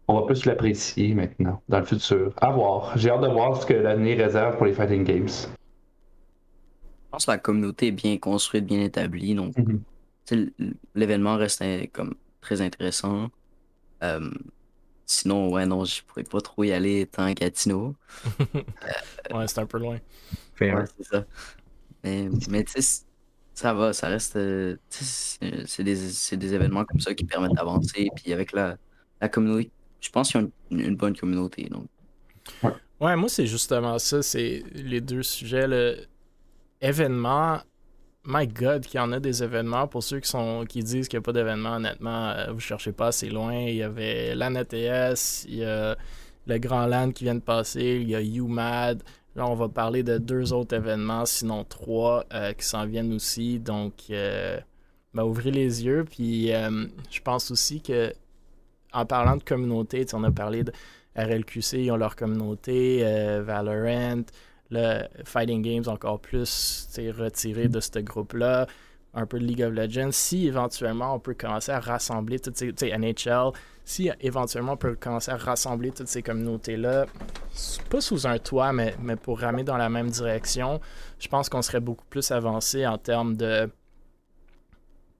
on, va plus l'apprécier maintenant, dans le futur. À voir. J'ai hâte de voir ce que l'avenir réserve pour les Fighting Games. Je pense que la communauté est bien construite, bien établie, donc mm-hmm. l'événement reste comme très intéressant. Euh, sinon, ouais, non, je pourrais pas trop y aller tant qu'à Tino. [LAUGHS] ouais, c'est un peu loin c'est ça. Mais, mais tu sais, ça va, ça reste. Euh, c'est des, des, événements comme ça qui permettent d'avancer. Puis avec la, la communauté, je pense qu'il y a une, bonne communauté. Donc. Ouais. moi, c'est justement ça. C'est les deux sujets. Le événement. My God, qu'il y en a des événements. Pour ceux qui, sont, qui disent qu'il n'y a pas d'événement, honnêtement, euh, vous cherchez pas assez loin. Il y avait l'ANETS, il y a le Grand Land qui vient de passer, il y a UMAD. Là, on va parler de deux autres événements, sinon trois, euh, qui s'en viennent aussi. Donc, euh, ben, ouvrez les yeux. Puis, euh, je pense aussi que, en parlant de communauté, on a parlé de RLQC, ils ont leur communauté, Valorant, le Fighting Games encore plus retiré de ce groupe-là un peu de League of Legends, si éventuellement on peut commencer à rassembler toutes ces, NHL, si éventuellement on peut commencer à rassembler toutes ces communautés-là, pas sous un toit, mais, mais pour ramer dans la même direction, je pense qu'on serait beaucoup plus avancé en termes de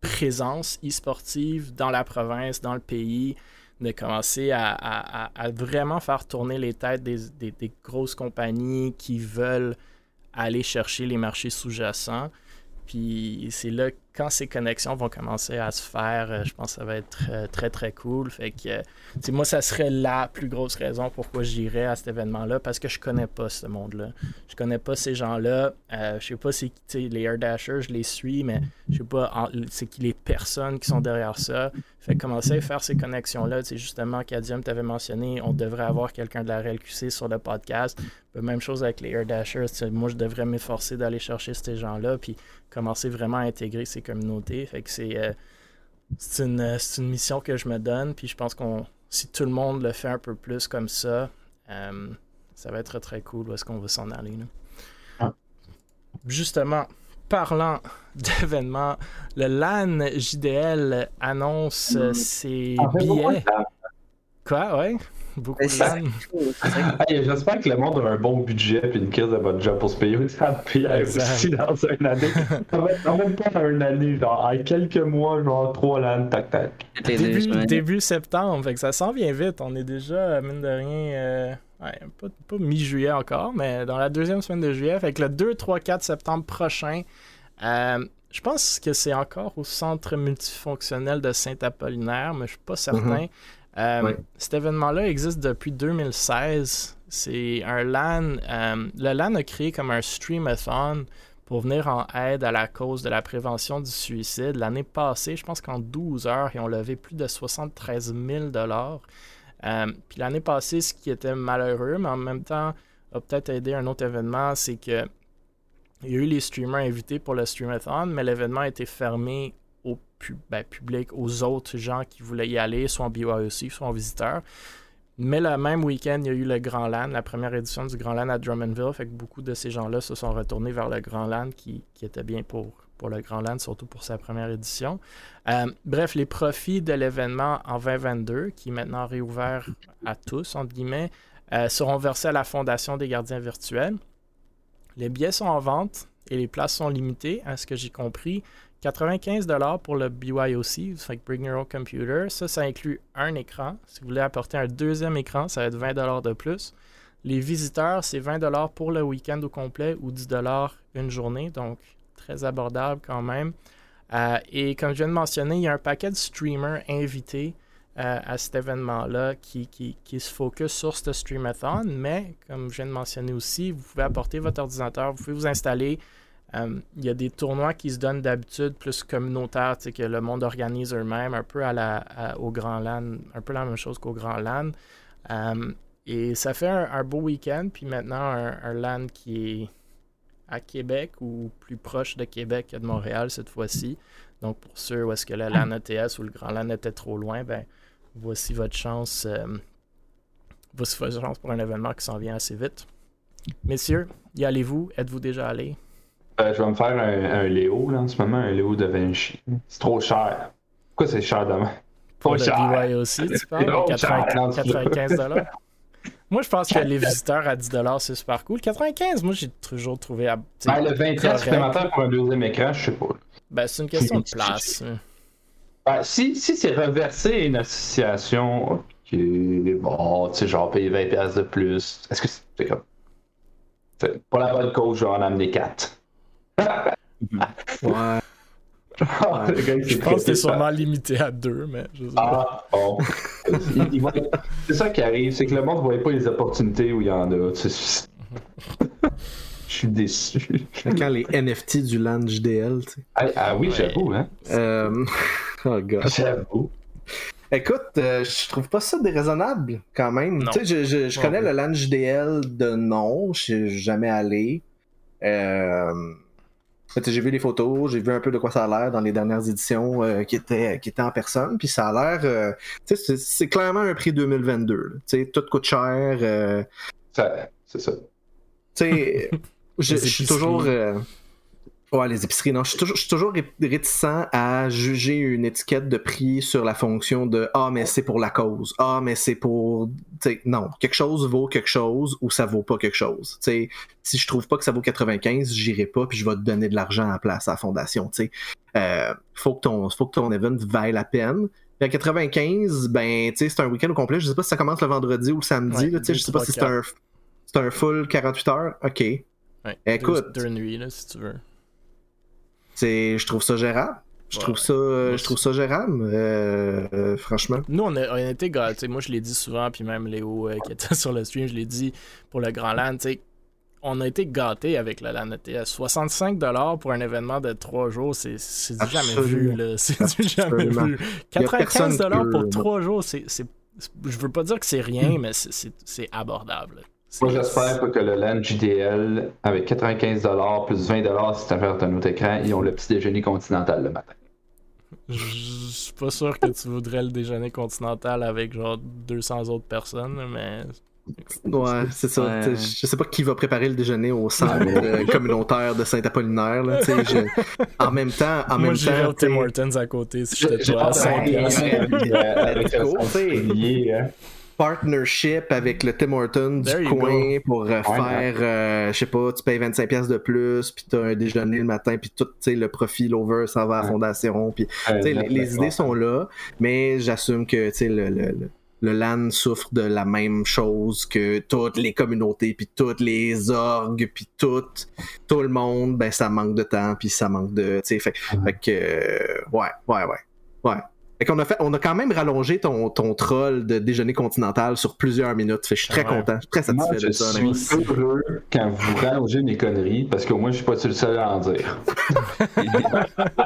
présence e-sportive dans la province, dans le pays, de commencer à, vraiment faire tourner les têtes des, des grosses compagnies qui veulent aller chercher les marchés sous-jacents. Puis c'est là quand ces connexions vont commencer à se faire, euh, je pense que ça va être euh, très, très, cool. Fait que, euh, moi, ça serait la plus grosse raison pourquoi j'irais à cet événement-là, parce que je connais pas ce monde-là. Je connais pas ces gens-là. je sais pas si les Air Dashers, je les suis, mais je sais pas c'est qui les personnes qui sont derrière ça. Fait que commencer à faire ces connexions-là, c'est justement, Cadium t'avais mentionné, on devrait avoir quelqu'un de la RLQC sur le podcast. Même chose avec les Air Dashers. Moi, je devrais m'efforcer d'aller chercher ces gens-là, puis commencer vraiment à intégrer ces communautés. Fait que c'est euh, c'est une, une, mission que je me donne. Puis je pense qu'on si tout le monde le fait un peu plus comme ça, euh, ça va être très cool où est-ce qu'on va s'en aller. Ah. Justement, parlant [LAUGHS] d'événements, le LAN JDL annonce mm. ses billets. Quoi, ouais? Beaucoup de [LAUGHS] J'espère que le monde a un bon budget et une crise de bonne job pour se payer aussi dans une année. [LAUGHS] Ça va être même temps une année, genre quelques mois, genre trois LAN, tac tac. Début, septembre, fait que ça s'en vient vite. On est déjà, mine de rien, euh, pas, mi-juillet encore, mais dans la deuxième semaine de juillet. Fait que le 2, 3, 4 septembre prochain, euh, je pense que c'est encore au centre multifonctionnel de Saint-Apollinaire, mais je suis pas certain. Mm-hmm. Euh, cet événement-là existe depuis 2016. C'est un LAN. Euh, le LAN a créé comme un streamathon pour venir en aide à la cause de la prévention du suicide. L'année passée, je pense qu'en 12 heures, ils ont levé plus de 73 000 euh, Puis l'année passée, ce qui était malheureux, mais en même temps a peut-être aidé un autre événement, c'est que il y a eu les streamers invités pour le streamathon, mais l'événement a été fermé ben, public aux autres gens qui voulaient y aller, soit en BYOC, soit en visiteur. Mais le même week-end, il y a eu le Grand LAN, la première édition du Grand LAN à Drummondville. Fait que beaucoup de ces gens-là se sont retournés vers le Grand LAN qui, était bien pour, pour le Grand LAN, surtout pour sa première édition. Euh, bref, les profits de l'événement en 2022, qui est maintenant réouvert à tous, entre guillemets, euh, seront versés à la Fondation des gardiens virtuels. Les billets sont en vente et les places sont limitées, à ce que j'ai compris. 95$ pour le BYOC, fait Bring Your Own Computer. Ça, ça inclut un écran. Si vous voulez apporter un deuxième écran, ça va être 20$ de plus. Les visiteurs, c'est 20$ pour le week-end au complet ou 10$ une journée, donc très abordable quand même. Euh, et comme je viens de mentionner, il y a un paquet de streamers invités à cet événement-là qui, qui, qui, se focus sur ce streamathon, mais comme je viens de mentionner aussi, vous pouvez apporter votre ordinateur, vous pouvez vous installer, euh, il y a des tournois qui se donnent d'habitude plus communautaires, que le monde organise eux-mêmes, un peu à la, au Grand LAN, un peu la même chose qu'au Grand LAN. Euh, et ça fait un, beau week-end, puis maintenant un, LAN qui est à Québec ou plus proche de Québec que de Montréal cette fois-ci. Donc pour ceux où est-ce que le LAN ETS ou le Grand LAN était trop loin, ben voici votre chance. Euh, voici votre chance pour un événement qui s'en vient assez vite. Messieurs, y allez-vous? Êtes-vous déjà allés? Euh, je vais me faire un, Léo là, en ce moment, un Léo de Vinci. C'est trop cher. Pourquoi c'est cher demain? Pour le cher. aussi, tu parles? 95 [LAUGHS] Moi, je pense que les [LAUGHS] visiteurs à 10 c'est super cool. 95, moi, j'ai toujours trouvé. Ben, le 20 supplémentaire pour un deuxième écran, je sais pas. Ben, c'est une question de place. Ben, si si c'est reversé à une association, ok, bon, tu sais, genre payer 20$ de plus, est-ce que c'est comme. Pour la bonne cause, je vais en amener 4 ouais. je pense que c'est sûrement limité à deux, mais je sais ah, bon. c'est ça qui arrive, c'est que le monde ne voit pas les opportunités où il y en a. [LAUGHS] je suis déçu. Quand les NFT du LAN JDL, tu sais. Ah, ah oui, j'avoue, hein. Euh... [LAUGHS] Oh, God. J'avoue. Écoute, euh, je trouve pas ça déraisonnable quand même. Non. Tu sais, je, je, connais le LAN JDL de nom, je suis jamais allé. Euh, tu sais, J'ai vu les photos, j'ai vu un peu de quoi ça a l'air dans les dernières éditions euh, qui, étaient, qui étaient en personne, puis ça a l'air. euh, tu sais, c'est- clairement un prix 2022. là. Tu sais, tout coûte cher. euh, Ça- C'est ça. [LAUGHS] je, suis toujours. euh, Ouais, les épiceries, non. Je suis toujours, je suis toujours ré- réticent à juger une étiquette de prix sur la fonction de Ah, mais c'est pour la cause. Ah, mais c'est pour. Tu sais, non. Quelque chose vaut quelque chose ou ça vaut pas quelque chose. Si je trouve pas que ça vaut 95, j'irai pas puis je vais te donner de l'argent à place à la fondation. Sais, Euh, faut, que ton, faut que ton event vaille la peine. À 95, ben, c'est un week-end au complet. Je sais pas si ça commence le vendredi ou le samedi. Ouais, là, je sais pas si c'est un, c'est un full 48 heures. OK. Ouais, Écoute. Deux, deux nuits, là, si tu veux. C'est, je trouve ça gérable. Je Ouais. trouve ça, euh, je trouve ça gérable, euh, euh, franchement. Nous, on a, on a été gâtés. Moi, je l'ai dit souvent, puis même Léo euh, qui était [LAUGHS] sur le stream, je l'ai dit pour le Grand LAN. tu sais, On a été gâtés avec le LAN ETS. 65$ pour un événement de 3 jours, c'est c'est du jamais vu. là. [LAUGHS] C'est du jamais vu. Y a personne 95$ qui pour peut- 3 jours, c'est. c'est- Je veux pas dire que c'est rien, mais c'est abordable. Moi, j'espère pas que le LAN JDL, avec 95$ plus 20$ si tu as un autre écran, ils ont le petit déjeuner continental le matin. Je suis pas sûr que tu voudrais le déjeuner continental avec genre 200 autres personnes, mais. Ouais, c'est ça. Ouais. Je sais pas qui va préparer le déjeuner au centre euh, communautaire de Saint-Apollinaire. je- En même temps, en Moi, même temps, au Tim Hortons à côté si j'étais J'ai pas à hâte 5 partnership avec le Tim Hortons There du you coin pour euh, faire, euh, je sais pas, tu payes 25$ piastres de plus, puis t'as un déjeuner le matin, puis tout, tu sais, le profit, l'over, ça va à la fondation, puis Tu sais, les, les idées sont là, mais j'assume que tu sais, le, le, le, le LAN souffre de la même chose que toutes les communautés, puis toutes les orgues, puis tout, tout le monde, ben ça manque de temps, puis ça manque de... tu sais, Fait, fait que... euh, ouais, ouais, ouais. Ouais. Fait qu'on a, fait, on a quand même rallongé ton, ton troll de déjeuner continental sur plusieurs minutes. Fait que je suis très Ouais. content, je suis très Moi, satisfait je de ça. honnêtement. suis heureux quand vous rallongez mes conneries parce qu'au moins, je suis pas le seul à en dire. [LAUGHS]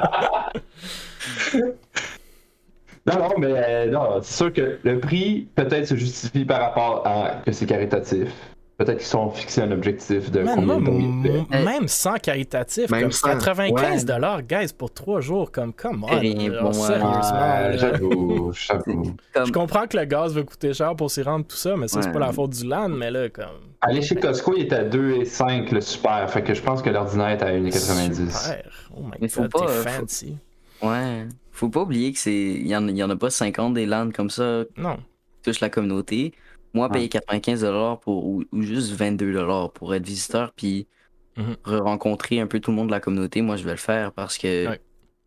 non, non, mais euh, non, c'est sûr que le prix peut-être se justifie par rapport à que c'est caritatif. Peut-être qu'ils sont fixés un objectif de Man, combien moi, de temps même sans caritatif, Même comme sans, 95 guys, pour 3 jours, comme, come on, Rien là, bon, ouais. sérieusement. Ouais, là. j'avoue, [LAUGHS] j'avoue. Comme, Je comprends que le gaz va coûter cher pour s'y rendre, tout ça, mais ça, c'est Ouais. pas la faute du LAN, mais là, comme. Aller chez Costco, il est à 2,5 le super. Fait que je pense que l'ordinaire est à 1,90. Super. Oh my Mais faut god, pas, t'es euh, faut- fancy. ouais. Faut pas oublier que c'est. Il y en, il y en a pas 50 des landes comme ça Non. qui touchent la communauté. Moi, payer 95$ pour, ou, ou juste 22$ pour être visiteur, puis Mhm. rencontrer un peu tout le monde de la communauté, moi, je vais le faire parce que Ouais.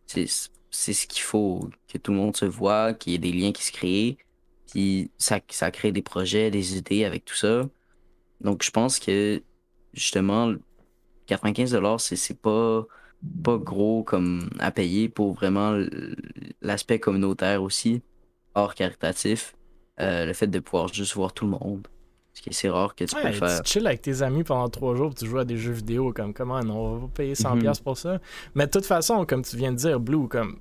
c'est ce qu'il faut, que tout le monde se voit, qu'il y ait des liens qui se créent, puis ça, ça crée des projets, des idées avec tout ça. Donc, je pense que, justement, 95$, c'est pas, pas gros comme à payer pour vraiment l'aspect communautaire aussi, hors caritatif. Euh, le fait de pouvoir juste voir tout le monde. Parce que c'est rare que tu peux Ouais, le faire. tu chill avec tes amis pendant 3 jours, tu joues à des jeux vidéo, comme comment on va pas payer 100$ Mhm. piastres pour ça. Mais de toute façon, comme tu viens de dire, Blue, comme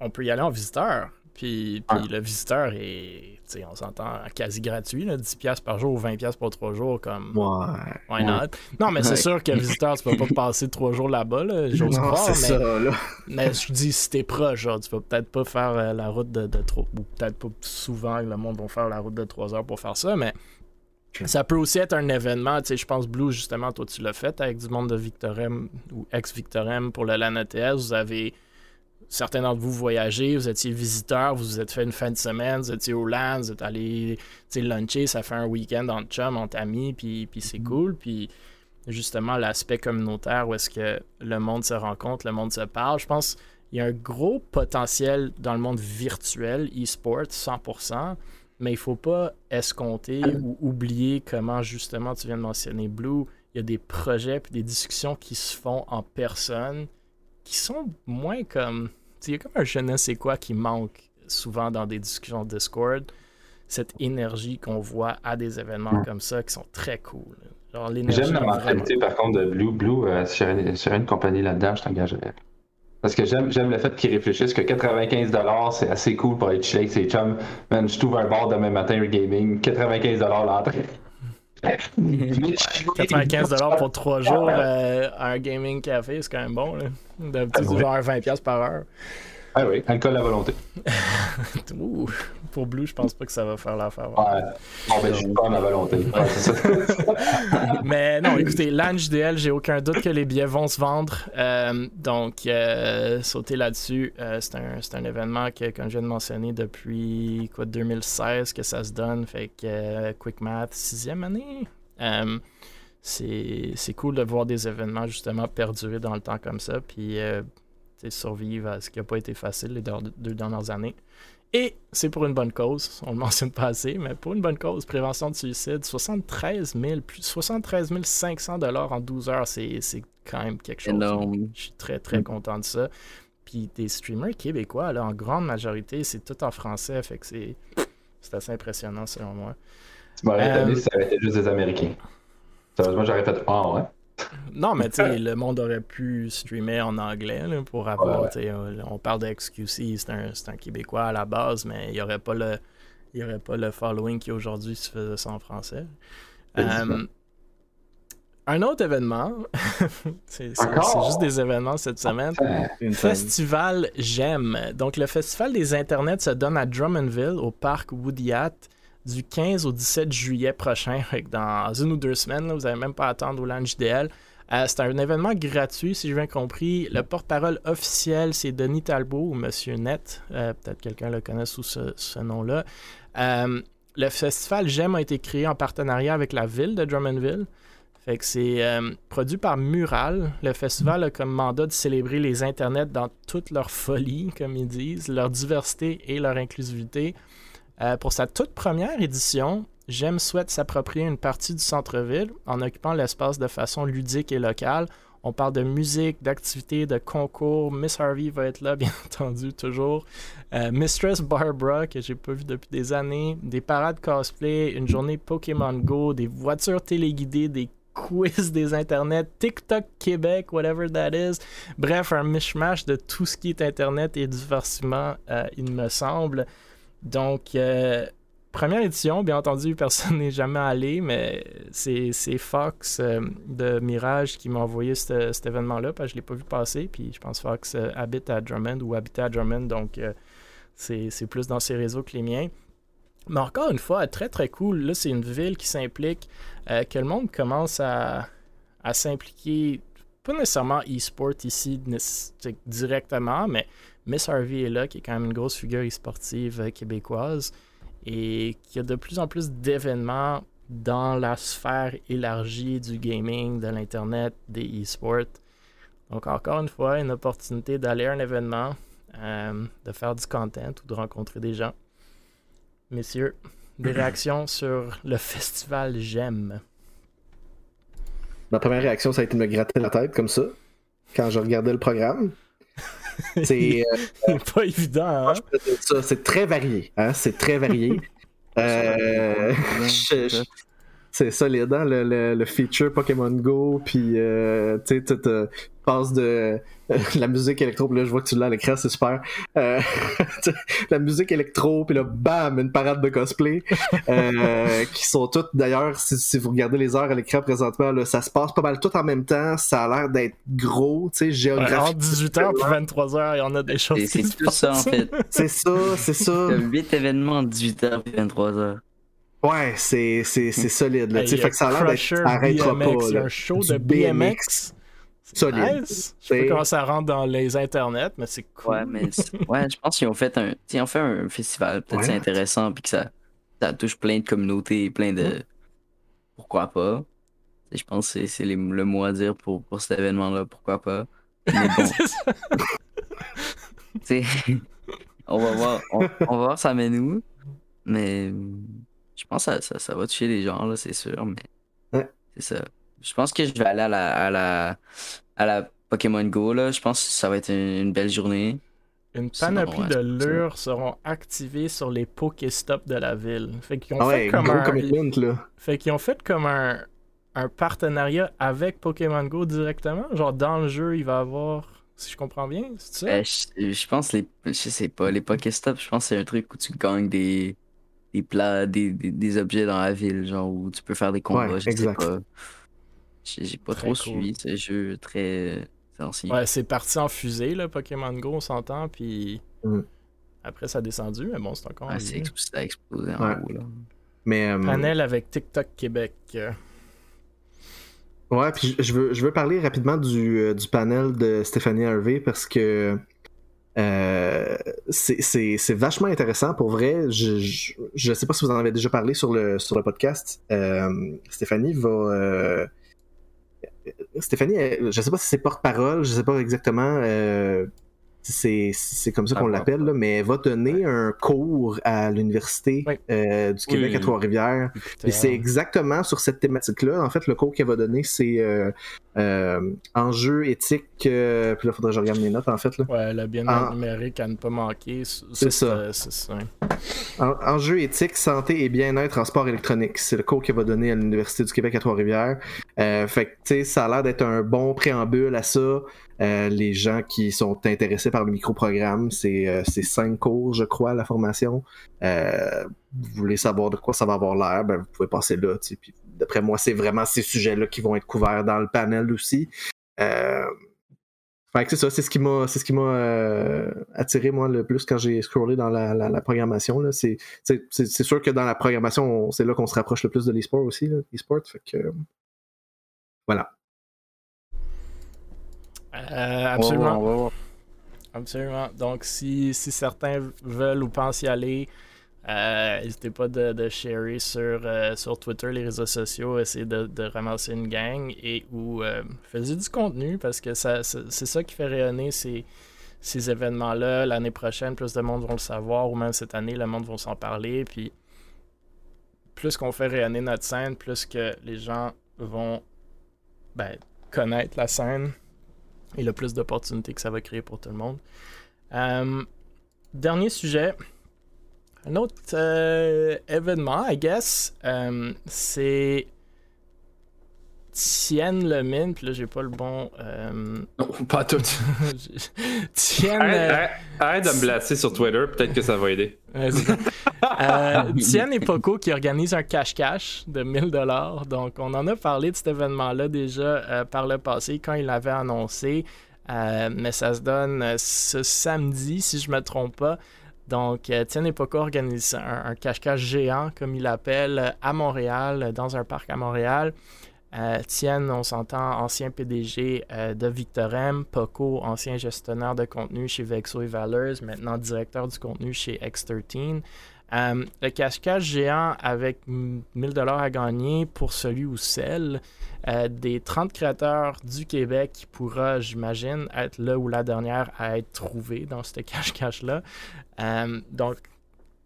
on peut y aller en visiteur. Puis, puis Ouais. le visiteur est, on s'entend, quasi gratuit, là, 10$ piastres par jour ou 20$ piastres pour 3 jours, comme. Ouais. Why not? Non, mais c'est sûr que visiteur, tu peux pas passer 3 jours là-bas, là, j'ose croire, c'est mais, ça, là. mais je dis, si t'es proche, genre, tu vas peut-être pas faire euh, la route de, de trop. Ou peut-être pas souvent que le monde va faire la route de 3 heures pour faire ça, mais ça peut aussi être un événement. Tu sais, je pense, Blue, justement, toi, tu l'as fait avec du monde de Victorem ou ex-Victorem pour le LAN ETS. Vous avez. Certains d'entre vous voyagé, vous étiez visiteur, vous vous êtes fait une fin de semaine, vous étiez au LAN, vous êtes allé tu sais, luncher, ça fait un week-end entre chum, entre amis, puis, puis c'est cool. Puis justement, l'aspect communautaire où est-ce que le monde se rencontre, le monde se parle, je pense il y a un gros potentiel dans le monde virtuel, e-sport, 100%, mais il faut pas escompter ou oublier comment, justement, tu viens de mentionner Blue, il y a des projets puis des discussions qui se font en personne qui sont moins comme... Il y a comme un je ne sais quoi qui manque souvent dans des discussions Discord. Cette énergie qu'on voit à des événements comme ça qui sont très cool. J'aime la mentalité, par contre, de Blue. Blue, euh, si j'aurais une compagnie là-dedans, je t'engagerais. Parce que j'aime, le fait qu'ils réfléchissent que 95$ c'est assez cool pour être chill C'est chum. Man, je trouve un bar demain matin gaming, 95$ l'entrée. 95$ pour 3 jours euh, à un gaming café, c'est quand même bon. Là. D'habitude, ah, genre 20$ par heure. Ah oui, alcool à volonté. [LAUGHS] Ouh, pour Blue, je pense pas que ça va faire l'affaire. Ouais. Bon, ben, je suis pas à ma volonté. [LAUGHS] [LAUGHS] Mais non, écoutez, l'ANGDL, j'ai aucun doute que les billets vont se vendre. Euh, donc, euh, sauter là-dessus, euh, c'est un, un, événement que, comme je viens de mentionner, depuis quoi, 2016 que ça se donne. Fait que Quick Math, sixième année. c'est cool de voir des événements justement perdurer dans le temps comme ça. Puis survivre à ce qui n'a pas été facile les deux dernières années. Et c'est pour une bonne cause, on le [LAUGHS] mentionne pas assez, mais pour une bonne cause, prévention de suicide, 73 000, plus 73 500 dollars en 12 heures, c'est quand même quelque chose. Je suis très très mm. content de ça. Puis des streamers québécois, là, en grande majorité, c'est tout en français, fait que c'est assez impressionnant selon moi. Tu m'aurais euh, si ça avait été juste des Américains. Sérieusement, j'aurais fait Ah ouais. Non, mais tu sais, le monde aurait pu streamer en anglais pour avoir. On parle de XQC, c'est un, un, Québécois à la base, mais il n'y aurait pas le. Il aurait pas le following qui aujourd'hui se faisait ça en français. Euh, un autre événement, [LAUGHS] c'est juste des événements cette semaine. Festival J'aime. Donc, le Festival des Internets se donne à Drummondville, au parc Woodyat du 15 au 17 juillet prochain, [LAUGHS] dans une ou deux semaines. vous n'avez même pas à attendre au Lounge DL. Euh, c'est un événement gratuit, si j'ai bien compris. Le porte-parole officiel, c'est Denis Talbot ou Monsieur Net. Euh, peut-être quelqu'un le connaît sous ce, nom-là. Euh, le festival GEM a été créé en partenariat avec la ville de Drummondville. C'est produit par Mural. Le festival a comme mandat de célébrer les internets dans toute leur folie, [LAUGHS] comme ils disent, leur diversité et leur inclusivité. Euh, pour sa toute première édition, J'aime souhaite s'approprier une partie du centre-ville en occupant l'espace de façon ludique et locale. On parle de musique, d'activités, de concours. Miss Harvey va être là, [LAUGHS] bien entendu, toujours. Euh, Mistress Barbara, que j'ai pas vu depuis des années. Des parades cosplay, une journée Pokémon Go, des voitures téléguidées, des quiz des internets, TikTok Québec, whatever that is. Bref, un mishmash de tout ce qui est internet et diversement, euh, il me semble. Donc, euh, première édition, bien entendu, [LAUGHS] personne n'est jamais allé, mais c'est Fox euh, de Mirage qui m'a envoyé cet événement-là, parce que je ne l'ai pas vu passer. Puis je pense Fox euh, habite à Drummond ou habitait à Drummond, donc c'est plus dans ses réseaux que les miens. Mais encore une fois, très très cool. Là, c'est une ville qui s'implique, que le monde commence à, à s'impliquer, pas nécessairement e-sport ici directement, mais Miss Harvey est là, qui est quand même une grosse figure e-sportive euh, québécoise et qui a de plus en plus d'événements dans la sphère élargie du gaming, de l'Internet, des e-sports. Donc, encore une fois, une opportunité d'aller à un événement, euh, de faire du content ou de rencontrer des gens. Messieurs, des [CLEARS THROAT] réactions sur le festival J'aime? Ma première réaction, ça a été de me gratter la tête comme ça, quand je regardais le programme. [LAUGHS] C'est euh, pas évident. Hein? C'est très varié. Hein? C'est très varié. [LAUGHS] euh, [LAUGHS] c'est solide, hein? le, le, feature Pokémon Go, puis euh, tu sais, passes de [LAUGHS] la musique électro, puis là je vois que tu l'as à l'écran, c'est super. Euh, [LAUGHS] la musique électro, puis là bam, une parade de cosplay, euh, [LAUGHS] qui sont toutes d'ailleurs, si, vous regardez les heures à l'écran présentement, là, ça se passe pas mal tout en même temps, ça a l'air d'être gros, tu sais, géographiquement. entre 18h et 23h, il y en a des choses C'est tout ça en fait. C'est ça, c'est ça. Il y a 8 événements entre 18h et 23h. Ouais, c'est, c'est, c'est solide. Là, hey, fait que ça a l'air d'être. Pas. un show de BMX. Solide. Je sais pas comment ça rentre dans les internets, mais c'est cool. Ouais, mais ouais, je pense qu'ils ont fait un, ils ont fait un festival. Peut-être c'est intéressant, puis que ça, ça touche plein de communautés, plein de. Pourquoi pas? Je pense que c'est le mot à dire pour, pour cet événement-là. Pourquoi pas? Mais bon. [LAUGHS] [LAUGHS] on va voir, on, on va voir ça mène où. Mais je pense que ça, ça, va toucher les gens, là, c'est sûr, mais c'est ça. Je pense que je vais aller à la, à la, à la Pokémon Go, là. Je pense que ça va être une, belle journée. Une panoplie de lures seront activées sur les Pokéstops de la ville. Fait qu'ils ont, ah fait comme un... Fait qu'ils ont fait comme un, un partenariat avec Pokémon Go directement. Genre, dans le jeu, il va y avoir si je comprends bien, c'est ça? Euh, je, je, pense les. Je sais pas, les Pokéstop, je pense que c'est un truc où tu gagnes des, des plats, des, des, objets dans la ville, genre où tu peux faire des combats, je sais pas. J'ai pas trop suivi ce jeu très ancien. Ouais, c'est parti en fusée, là, Pokémon Go, on s'entend, puis mm. après ça a descendu, mais bon, c'est encore. Ouais, ça a explosé en haut, là. Mais, euh, Panel avec TikTok Québec. Ouais, puis je veux, je veux parler rapidement du, euh, du panel de Stéphanie Harvey parce que euh, c'est vachement intéressant pour vrai. Je, je, je, sais pas si vous en avez déjà parlé sur le, sur le podcast. Euh, Stéphanie va. Euh, Stéphanie, je sais pas si c'est porte-parole, je sais pas exactement c'est comme ça qu'on l'appelle, mais elle va donner un cours à l'Université euh, du Québec à Trois-Rivières. Et c'est exactement sur cette thématique-là. En fait, le cours qu'elle va donner, c'est euh, euh, enjeux éthiques. puis là, il faudrait que je regarde mes notes, en fait. Là. Ouais, la bien en... numérique à ne pas manquer. C'est ça. ça. enjeux éthiques, santé et bien-être en sport électronique. C'est le cours qu'elle va donner à l'Université du Québec à Trois-Rivières. fait que, tu sais, ça a l'air d'être un bon préambule à ça. Euh, les gens qui sont intéressés par le microprogramme, c'est euh, cinq cours, je crois, la formation. Euh, vous voulez savoir de quoi ça va avoir l'air, ben, vous pouvez passer là. Puis, d'après moi, c'est vraiment ces sujets-là qui vont être couverts dans le panel aussi. Fait que c'est ça, c'est ce qui m'a, c'est ce qui m'a attiré moi le plus quand j'ai scrollé dans la, la, programmation. Là. C'est, c'est, sûr que dans la programmation, c'est là qu'on se rapproche le plus de l'e-sport aussi, l'e-sport. Fait que voilà. Euh, absolument. Absolument. Donc, si, si, certains veulent ou pensent y aller, euh, n'hésitez pas de, de sharer sur, euh, sur Twitter, les réseaux sociaux, essayez de, ramasser une gang et ou faisez du contenu parce que ça, c'est ça qui fait rayonner ces, ces événements-là. L'année prochaine, plus de monde vont le savoir ou même cette année, le monde va s'en parler. Puis, plus qu'on fait rayonner notre scène, plus que les gens vont ben, connaître la scène et le plus d'opportunités que ça va créer pour tout le monde. Euh, dernier sujet. Un autre euh, événement, I guess, euh, c'est Tienne le mine, puis là j'ai pas le bon. Non, pas tout. [LAUGHS] Tienne. Arrête, de me blaster sur Twitter, peut-être que ça va aider. euh, Tienne et Poco qui organisent un cache-cache de 1000$. Donc on en a parlé de cet événement-là déjà par le passé quand il l'avait annoncé. Euh, mais ça se donne euh, ce samedi, si je ne me trompe pas. Donc, euh, Tiens et Poco organise un, cache-cache géant, comme il l'appelle, à Montréal, dans un parc à Montréal. Euh, on s'entend, ancien PDG de Victorem, Poco, ancien gestionnaire de contenu chez Vexo et Valeurs, maintenant directeur du contenu chez X13. Le cache-cache géant avec 1000 dollars à gagner pour celui ou celle euh, des 30 créateurs du Québec pourra, j'imagine, être là ou la dernière à être trouvé dans ce cache-cache-là. Euh, donc,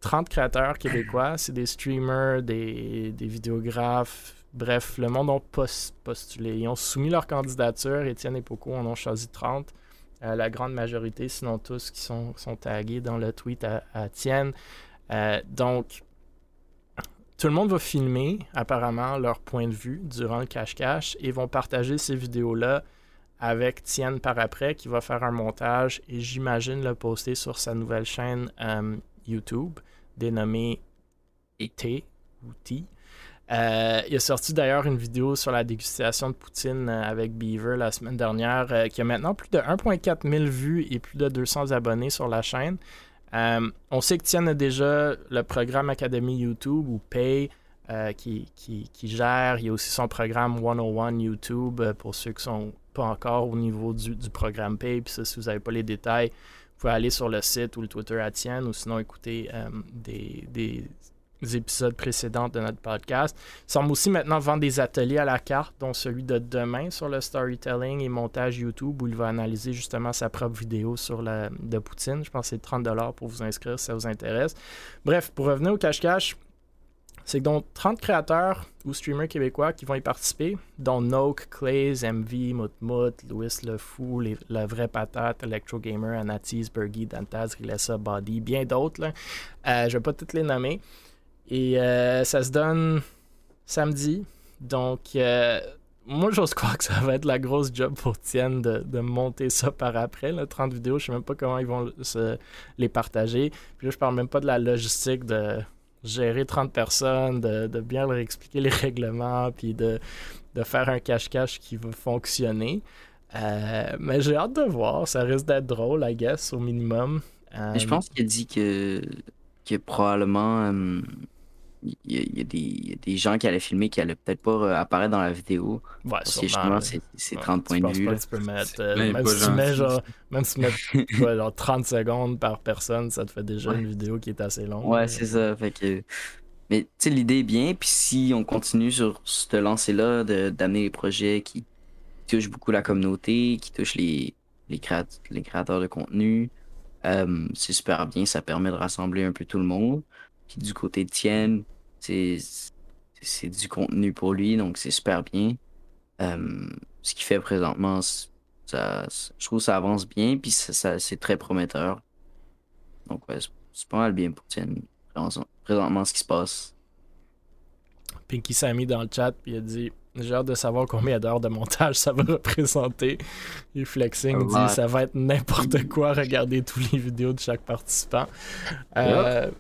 30 créateurs québécois, c'est des streamers, des, vidéographes, bref, le monde a postulé. Ils ont soumis leur candidature, Étienne et Poco en ont choisi 30. Euh, la grande majorité, sinon tous, qui sont, sont tagués dans le tweet à, à Tienne. Donc, tout le monde va filmer apparemment leur point de vue durant le cache-cache et vont partager ces vidéos-là avec Tienne par après qui va faire un montage et j'imagine le poster sur sa nouvelle chaîne euh, YouTube dénommée T ou T. Euh, il a sorti d'ailleurs une vidéo sur la dégustation de poutine euh, avec Beaver la semaine dernière qui a maintenant plus de 1,4 000 vues et plus de 200 abonnés sur la chaîne. Euh, on sait que Tian a déjà le programme Academy YouTube ou Pay euh, qui, gère. Il y a aussi son programme 101 YouTube euh, pour ceux qui sont pas encore au niveau du, programme Pay. Puis ça, si vous n'avez pas les détails, vous pouvez aller sur le site ou le Twitter à Tian ou sinon écouter des, épisodes précédents de notre podcast. Aussi maintenant vendre des ateliers à la carte, dont celui de demain sur le storytelling et montage YouTube, où il va analyser justement sa propre vidéo sur la de Poutine. Je pense que c'est 30 pour vous inscrire si ça vous intéresse. Bref, pour revenir au cache-cache, c'est donc 30 créateurs ou streamers québécois qui vont y participer, dont Noak, Clays, MV, Moutmout, Louis Le Fou, La Vraie Patate, Electro Gamer, Anatis, Bergy, Dantaz, Rilessa, Body, bien d'autres. Euh, je ne vais pas toutes les nommer. Et euh, ça se donne samedi. Donc, euh, moi, j'ose croire que ça va être la grosse job pour Tienne de, de monter ça par après. Là, 30 vidéos, je sais même pas comment ils vont se, les partager. Puis là, je parle même pas de la logistique de gérer 30 personnes, de, de bien leur expliquer les règlements, puis de, de faire un cache-cache qui va fonctionner. Euh, mais j'ai hâte de voir. Ça risque d'être drôle, I guess, au minimum. Je pense qu'il a dit que, que probablement euh, y, a- y a des, il y a des gens qui allaient filmer qui allaient peut-être pas euh, apparaître dans la vidéo. Ouais, Parce que justement, c'est c'est Ouais, 30 tu points de vue. pas tu peux mettre, euh, même, si tu mets, genre, même si tu mets [LAUGHS] quoi, genre 30 secondes par personne, ça te fait déjà Ouais. une vidéo qui est assez longue. Ouais, c'est ça. Fait que... Mais tu sais, l'idée est bien. Puis si on continue sur ce lancer-là de- d'amener les projets qui touchent beaucoup la communauté, qui touchent les, les, créat- les créateurs de contenu, euh, c'est super bien. Ça permet de rassembler un peu tout le monde. Puis du côté de Tien, c'est du contenu pour lui, donc c'est super bien. Euh, ce qu'il fait présentement, ça, je trouve que ça avance bien, puis ça, ça- c'est très prometteur. Donc ouais, c'est- pas mal bien pour Tien présentement- ce qui se passe. Pinky s'est mis dans le chat puis il a dit J'ai hâte de savoir combien d'heures de montage ça va [LAUGHS] représenter. Et Flexing Ouais. dit Ça va être n'importe quoi, regarder toutes les vidéos de chaque participant. Euh,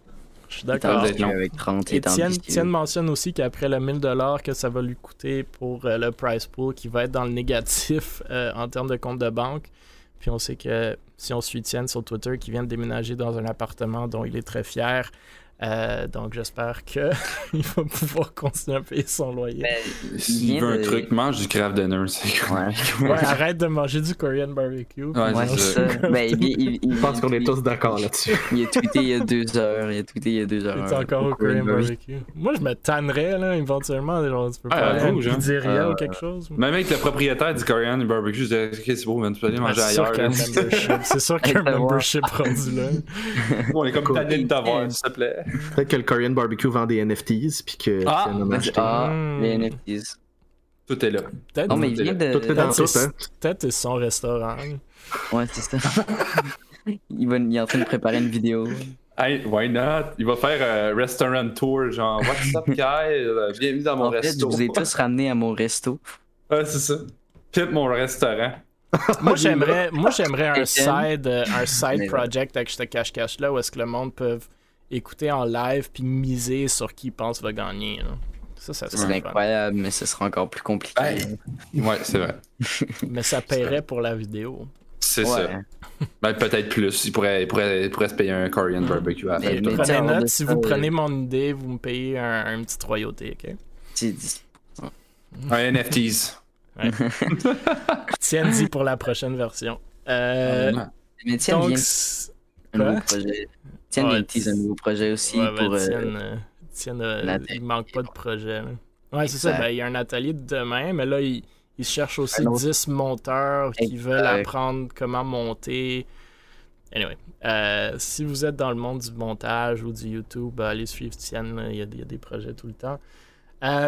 Je suis d'accord. Étant donné avec 30 et Étienne, tandis que- Étienne mentionne aussi qu'après le 1000$ que ça va lui coûter pour euh, le price pool, qui va être dans le négatif [LAUGHS] euh, en termes de compte de banque. Puis on sait que si on suit Étienne sur Twitter, qui vient de déménager dans un appartement dont il est très fier, euh, donc j'espère qu'il [LAUGHS] va pouvoir continuer à payer son loyer. Ben, S'il veut un truc, mange du craft dinner. Ouais. [LAUGHS] Ouais, arrête de manger du Korean barbecue. Ouais, Ouais, ça. Ben, il, il- il- Je pense qu'on est tous d'accord là-dessus. [LAUGHS] Il a tweeté il y a deux heures. Il a tweeté il y a deux heures. T'es encore au Korean barbecue. Moi, je me tannerais, là, éventuellement. Genre, tu peux Ah, pas rouge, hein. Euh, ou quelque chose. Même avec le propriétaire du Korean barbecue, je disais, ok, c'est beau, man, tu peux aller Ouais, manger ailleurs. C'est sûr qu'il y a un membership rendu là. On est comme tanné de t'avoir, s'il te plaît. Peut-être que le Korean Barbecue vend des NFTs, puis que Ah. Ah, Hmm. les NFTs. Tout est là. Peut-être Non, mais il vient de. Tout est dans c'est- tout, hein. peut-être son restaurant. Ouais, c'est ça. [LAUGHS] il, va... il est en train de préparer une vidéo. Hey, why not? Il va faire un restaurant tour, genre, what's up, [LAUGHS] Kyle? Bienvenue dans mon en fait, je resto. vous ai tous ramenés à mon resto. Ouais, c'est ça. Pip mon restaurant. [LAUGHS] Moi, j'aimerais, moi, j'aimerais un side, euh, un side project avec ce cache-cache là où est-ce que le monde peut écouter en live puis miser sur qui il pense va gagner. là. Ça, ça Ce serait incroyable, mais ce sera encore plus compliqué. Ouais, c'est vrai. [LAUGHS] Mais ça paierait pour la vidéo. C'est Ouais. ça. Ben, peut-être plus. Il pourrait, il, pourrait, il pourrait se payer un Korean barbecue à la Mais- Prenez note, si vous euh, prenez mon idée, vous me payez un, un petit royauté, ok? Un NFTs. [LAUGHS] Tiens dit pour la prochaine version. Euh, Ah, Mais tiens, donc, un nouveau projet. Tiens, Ouais, de teaser un nouveau projet aussi ouais, ben, pour. euh, Tienne, euh, Tienne, euh, il manque pas de projet. là. Ouais, c'est ça. Ben, il y a un atelier de demain, mais là, il, il cherche aussi Un autre. 10 monteurs qui veulent apprendre comment monter. Anyway, euh, si vous êtes dans le monde du montage ou du YouTube, allez suivre Tienne. Il y, a des- il y a des projets tout le temps.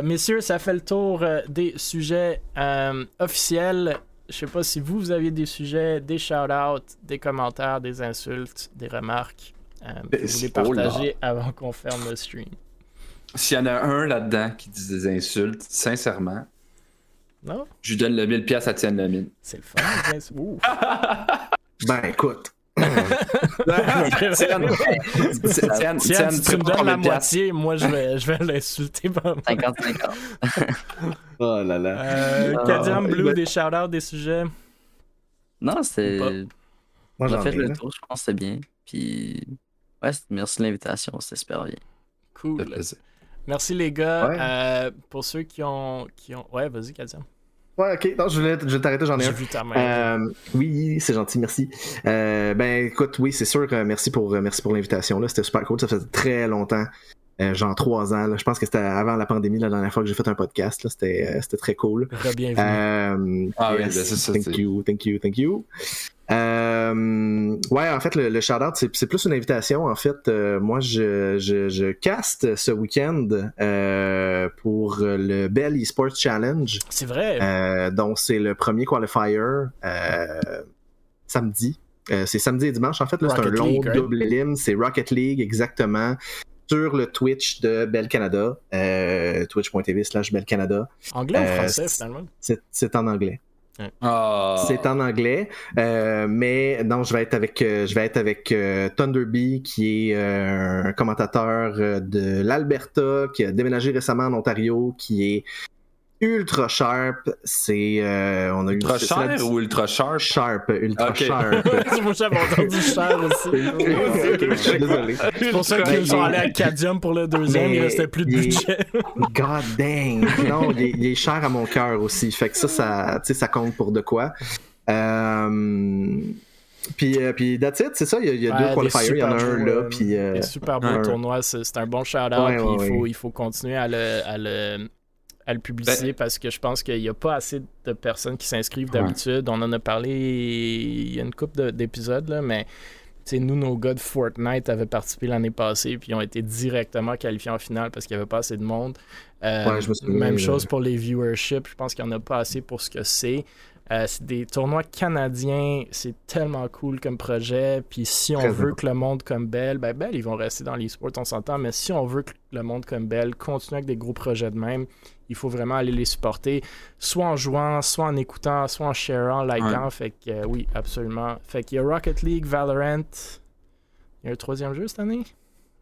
Messieurs, ça fait le tour des sujets officiels. Je sais pas si vous, vous aviez des sujets, des shout-outs, des commentaires, des insultes, des remarques. Euh, Ben, vous oh là. partager avant qu'on ferme le stream? S'il y en a un là-dedans qui dit des insultes, sincèrement, Non? je lui donne le 1000$ piastres à Tienne Lamine. C'est le fun. Ouh. [LAUGHS] Ben écoute, [LAUGHS] Tienne, Tienne, Tiens, Tienne, si tu me donnes la moitié, moi je vais, je vais l'insulter. pas mal. 50-50. oh là là. Euh, Ah, Blue, ben- des shout-outs, des sujets? Non, pas? Moi On a j'en fait ai. le tour, je pense que c'était bien. Puis. Ouais, merci de l'invitation, c'était super bien. Cool. Merci les gars. Ouais. Euh, pour ceux qui ont, qui ont. Ouais, vas-y, Kadiam. Ouais, ok. Non, je voulais, je vais t'arrêter, j'en ai J'ai un. vu ta main. Euh, oui, c'est gentil, merci. Euh, ben écoute, oui, c'est sûr, merci pour merci pour l'invitation. là. C'était super cool. Ça faisait très longtemps, euh, genre trois ans. là. Je pense que c'était avant la pandémie, la dernière fois que j'ai fait un podcast. là. C'était euh, c'était très cool. Re-bienvenue. Euh, Ah oui, yes, ben c'est ça, Thank you, thank you, thank you. Euh, ouais, en fait, le, le shout-out, c'est, plus une invitation. En fait, euh, moi, je, je, je caste ce week-end euh, pour le Bell Esports Challenge. C'est vrai. Euh, donc, c'est le premier qualifier samedi. C'est samedi et dimanche. En fait, là, c'est un long League, right? double élim. C'est Rocket League, exactement. sur le Twitch de Bell Canada, euh, twitch.tv slash Bell Canada. Anglais ou français, c'est- finalement? C'est en anglais. Ah. C'est en anglais, euh, mais non, je vais être avec, euh, je vais être avec euh, Thunderbee, qui est euh, un commentateur euh, de l'Alberta, qui a déménagé récemment en Ontario, qui est ultra sharp. C'est, euh, on a Ultra cher ou ultra sharp? Sharp, ultra sharp. [LAUGHS] Moi, j'avais entendu cher [LAUGHS] aussi. Ok, je suis désolé. C'est pour ça qu'ils sont allés à Cadium pour le deuxième, Mais il restait plus de budget. God dang! Non, il est, il est cher à mon cœur aussi. Fait que ça, ça, tu sais, ça compte pour de quoi. Euh, Puis, euh, puis that's it, c'est ça. Il y a, il y a Ouais, deux qualifiers. Il y en a un là. Puis, euh, super beau un- tournoi, c'est un bon shout-out. Ouais, puis ouais, il, faut, il faut continuer à le, à le, à le publiciser parce que je pense qu'il n'y a pas assez de personnes qui s'inscrivent Ouais. d'habitude. On en a parlé il y a une couple d'épisodes, là, mais nous, nos gars de Fortnite avaient participé l'année passée puis ont été directement qualifiés en finale parce qu'il n'y avait pas assez de monde. Euh, Ouais, je même là. chose pour les viewerships. Je pense qu'il n'y en a pas assez pour ce que c'est. Euh, c'est des tournois canadiens, c'est tellement cool comme projet. Puis si on Très veut bien. que le monde comme Bell, ben Bell, ils vont rester dans l'e-sport, on s'entend. Mais si on veut que le monde comme Bell continue avec des gros projets de même, il faut vraiment aller les supporter, soit en jouant, soit en écoutant, soit en sharant, likant. Fait que euh, oui, absolument. Fait qu'il y a Rocket League, Valorant. Il y a un troisième jeu cette année?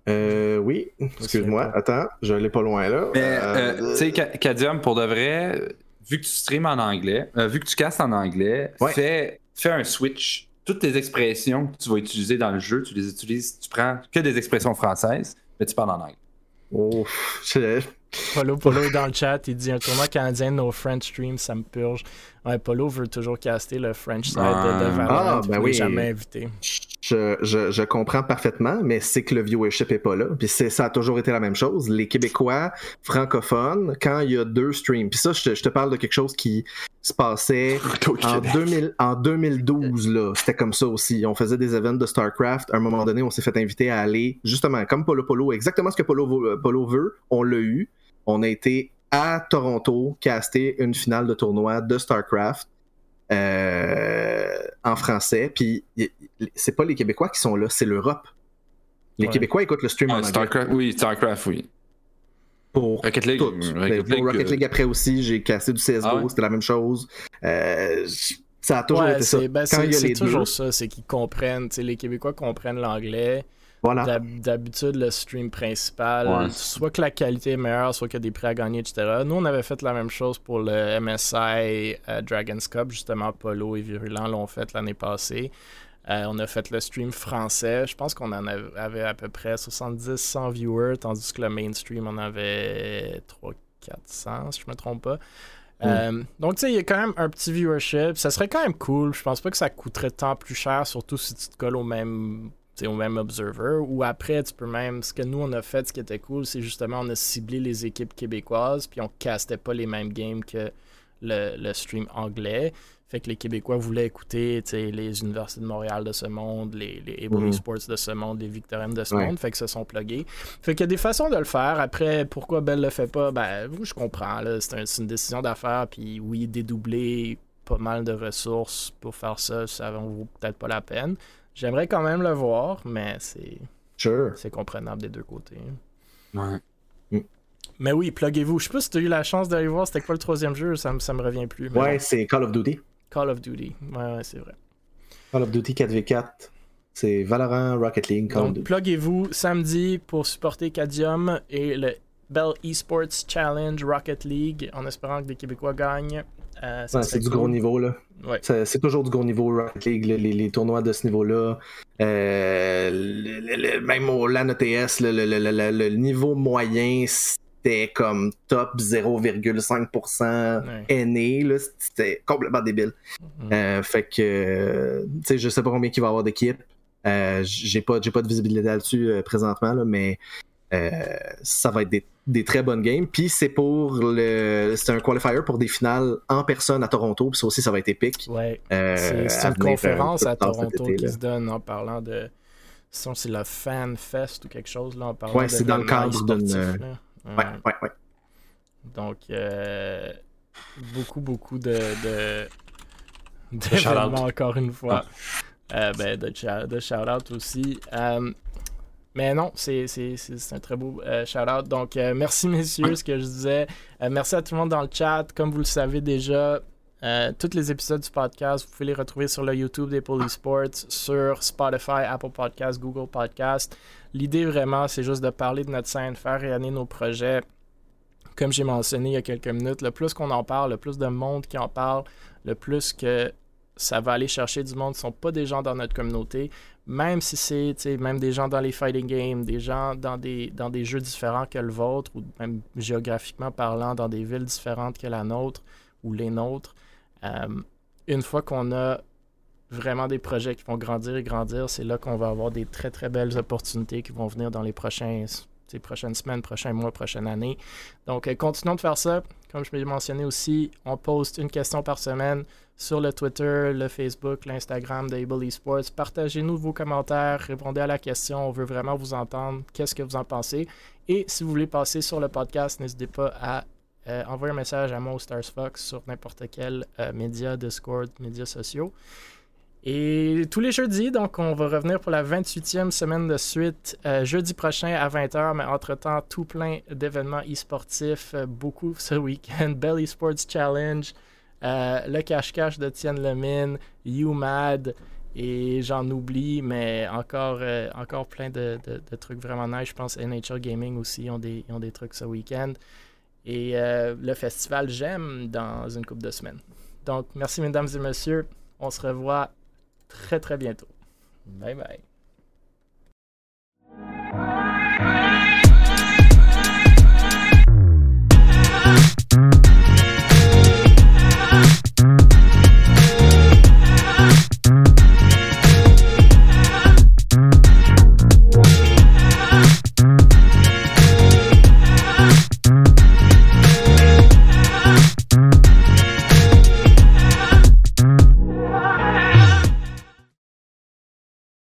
euh, oui, excuse-moi. Attends, je l'ai pas loin là. Mais, Euh, euh, tu sais, Ca- Cadium, pour de vrai, vu que tu streames en anglais, euh, vu que tu castes en anglais, Ouais. fais, fais un switch. Toutes tes expressions que tu vas utiliser dans le jeu, tu les utilises, tu prends que des expressions françaises, mais tu parles en anglais. oh, je- Polo, Polo est dans le chat, il dit un tournoi canadien no French stream, ça me purge. Ouais, Polo veut toujours caster le French side de, de Ah. Valorant, Ah, ben oui. jamais invité. Je, je, je comprends parfaitement, mais c'est que le viewership est pas là. Puis c'est- ça a toujours été la même chose. Les Québécois francophones, quand il y a deux streams, puis ça, je te, je te parle de quelque chose qui se passait en, 2000, en 2012, là. C'était comme ça aussi. On faisait des events de StarCraft. À un moment donné, on s'est fait inviter à aller, justement, comme Polo Polo, exactement ce que Polo, Polo veut, on l'a eu. On a été à Toronto caster une finale de tournoi de StarCraft euh, en français. Puis c'est pas les Québécois qui sont là, c'est l'Europe. Les Ouais. Québécois écoutent le stream en Ah, anglais. Starcraft, oui, Starcraft, oui. Pour Rocket League. tout. Rocket Ben, pour League, Rocket euh, League après aussi, j'ai cassé du CSGO, Ah ouais? c'était la même chose. Euh, ça a toujours Ouais, été ça. c'est ben, Quand c'est- il y a c'est les toujours deux, ça, c'est qu'ils comprennent, les Québécois comprennent l'anglais. Voilà. D'habitude, le stream principal, Ouais. soit que la qualité est meilleure, soit qu'il y a des prix à gagner, etc. Nous, on avait fait la même chose pour le MSI euh, Dragon's Cup, justement, Polo et Virulent l'ont fait l'année passée. Euh, on a fait le stream français. Je pense qu'on en av- avait à peu près 70-100 viewers, tandis que le mainstream, on avait 300-400, si je me trompe pas. Euh, donc, tu sais, il y a quand même un petit viewership. Ça serait quand même cool. Je pense pas que ça coûterait tant plus cher, surtout si tu te colles au même, au même observer. Ou après, tu peux même. Ce que nous, on a fait, ce qui était cool, c'est justement, on a ciblé les équipes québécoises, puis on castait pas les mêmes games que le, le stream anglais. Fait que les Québécois voulaient écouter les universités de Montréal de ce monde, les, les Mhm. Sports de ce monde, les Victoriennes de ce Ouais. monde. Fait que se sont plugués. Fait qu'il y a des façons de le faire. Après, pourquoi Bell le fait pas? Ben, je comprends. C'est un- c'est une décision d'affaires. Puis oui, dédoubler pas mal de ressources pour faire ça, ça vaut peut-être pas la peine. J'aimerais quand même le voir, mais c'est Sure. c'est comprenable des deux côtés. Ouais. Mais oui, pluguez-vous. Je sais pas si tu as eu la chance d'aller voir c'était quoi le troisième jeu, ça, me- ça me revient plus. mais Ouais, bon. c'est Call of Duty. Call of Duty. Ouais, ouais, c'est vrai. Call of Duty 4v4. C'est Valorant, Rocket League, Call of Donc, Duty. pluguez-vous samedi pour supporter Cadium et le Bell Esports Challenge Rocket League en espérant que des Québécois gagnent. Euh, Ouais, c'est du cool. gros niveau, là. Ouais. C'est toujours du gros niveau, Rocket League, les, les- les tournois de ce niveau-là. Euh, le- le- le- même au LAN ETS, le, niveau moyen, c'était comme top 0,5% Ouais. aîné. C'était complètement débile. Mhm. Euh, fait que, tu sais, je sais pas combien il va y avoir d'équipes. J'ai pas, pas de visibilité là-dessus présentement, là, mais ça va être des, des très bonnes games. Puis c'est pour le, c'est un qualifier pour des finales en personne à Toronto. Puis ça aussi, ça va être épique. Ouais. Euh, C'est une conférence euh, à Toronto été, qui se donne en parlant de. Sinon, c'est le Fan Fest ou quelque chose, là, en parlant Ouais, de c'est dans le cadre d'une- sportif, là. Ouais, ouais, ouais. Donc, euh, beaucoup, beaucoup de, de, d'événements, encore une fois. Euh, ben, de, de shout-out aussi. Euh, Mais non, c'est un très beau shout-out. Donc, merci, messieurs, ce que je disais. merci à tout le monde dans le chat. Comme vous le savez déjà, tous les épisodes du podcast, vous pouvez les retrouver sur le YouTube des Sports, sur Spotify, Apple Podcast, Google Podcast. L'idée vraiment, c'est juste de parler de notre scène, faire rayonner nos projets. Comme j'ai mentionné il y a quelques minutes, le plus qu'on en parle, le plus de monde qui en parle, le plus que ça va aller chercher du monde qui ne sont pas des gens dans notre communauté, même si c'est même des gens dans les fighting games, des gens dans des, dans des jeux différents que le vôtre, ou même géographiquement parlant, dans des villes différentes que la nôtre ou les nôtres. Euh, une fois qu'on a vraiment des projets qui vont grandir et grandir, c'est là qu'on va avoir des très très belles opportunités qui vont venir dans les prochains, prochaines semaines, prochains mois, prochaines années. Donc, euh, continuons de faire ça. Comme je l'ai mentionné aussi, on poste une question par semaine sur le Twitter, le Facebook, l'Instagram d'Able Esports. Partagez-nous vos commentaires, répondez à la question. On veut vraiment vous entendre. Qu'est-ce que vous en pensez? Et si vous voulez passer sur le podcast, n'hésitez pas à euh, envoyer un message à moi Stars Fox sur n'importe quel euh, média, Discord, médias sociaux. Et tous les jeudis, donc on va revenir pour la 28e semaine de suite, euh, jeudi prochain à 20h, mais entre-temps, tout plein d'événements e-sportifs, beaucoup ce week-end, Belly Sports Challenge, euh, le cache-cache de Tienne Lemine, You Mad, et j'en oublie, mais encore, euh, encore plein de, trucs vraiment nice. Je pense Nature Gaming aussi ont des, ont des trucs ce week-end. Et euh, le festival J'aime dans une couple de semaines. Donc, merci mesdames et messieurs. On se revoit très très bientôt. Bye bye.